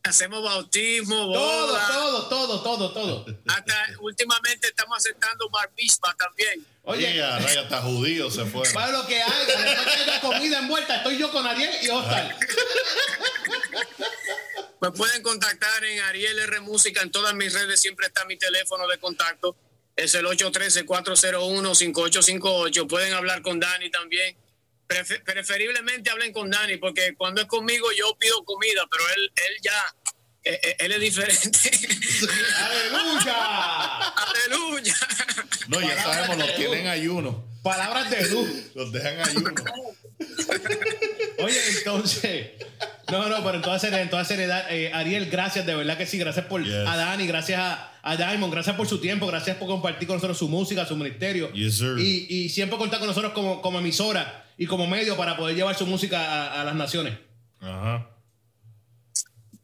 Hacemos bautismo, Todo, boda. todo, todo, todo, todo. Hasta últimamente estamos aceptando bar también. Oye, hasta judío se fue. para lo que hay, después que haya comida envuelta, estoy yo con Ariel y Oscar. Me pueden contactar en Ariel R Música en todas mis redes, siempre está mi teléfono de contacto. Es el 813-401-5858. Pueden hablar con Dani también. Prefe- preferiblemente hablen con Dani, porque cuando es conmigo yo pido comida, pero él, él ya, eh, eh, él es diferente. ¡Aleluya! Aleluya. No, ya sabemos, los tienen ayuno. Palabras de luz. Los dejan ayuno. Oye, entonces. No, no, pero en toda seriedad, en toda seriedad eh, Ariel, gracias, de verdad que sí. Gracias por Yes. a Dani, gracias a, a Diamond, gracias por su tiempo, gracias por compartir con nosotros su música, su ministerio. Yes, sir. Y, y siempre contar con nosotros como, como emisora y como medio para poder llevar su música a, a las naciones. Ajá.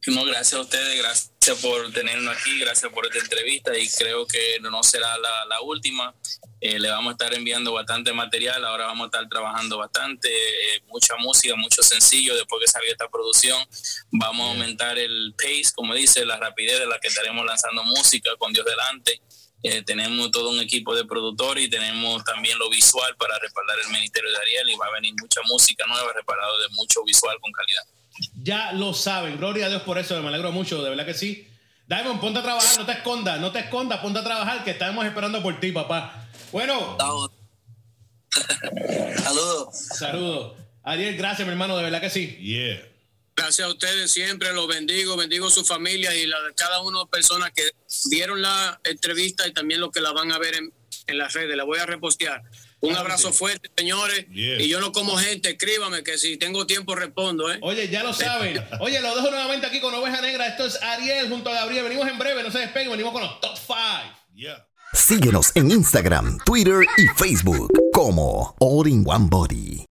No, gracias a ustedes, gracias por tenernos aquí, gracias por esta entrevista y creo que no será la, la última. Eh, le vamos a estar enviando bastante material, ahora vamos a estar trabajando bastante, eh, mucha música, mucho sencillo, después que salga esta producción vamos a aumentar el pace, como dice, la rapidez de la que estaremos lanzando música con Dios delante. Eh, tenemos todo un equipo de productores y tenemos también lo visual para respaldar el Ministerio de Ariel y va a venir mucha música nueva respaldado de mucho visual con calidad. Ya lo saben, gloria a Dios por eso, me alegro mucho, de verdad que sí. Diamond, ponte a trabajar, no te escondas, no te escondas, ponte a trabajar, que estamos esperando por ti, papá. Bueno, Saludos. saludos. Ariel, gracias, mi hermano, de verdad que sí. Yeah. Gracias a ustedes siempre, los bendigo, bendigo su familia y la de cada una de las personas que vieron la entrevista y también los que la van a ver en, en las redes. La voy a repostear. Un abrazo sí. fuerte, señores. Y yo no como gente, escríbame que si tengo tiempo respondo, ¿eh? Oye, ya lo saben. Oye, lo dejo nuevamente aquí con Oveja Negra. Esto es Ariel junto a Gabriel. Venimos en breve, no se despeguen, venimos con los top 5. Yeah. Síguenos en Instagram, Twitter y Facebook como All in One Body.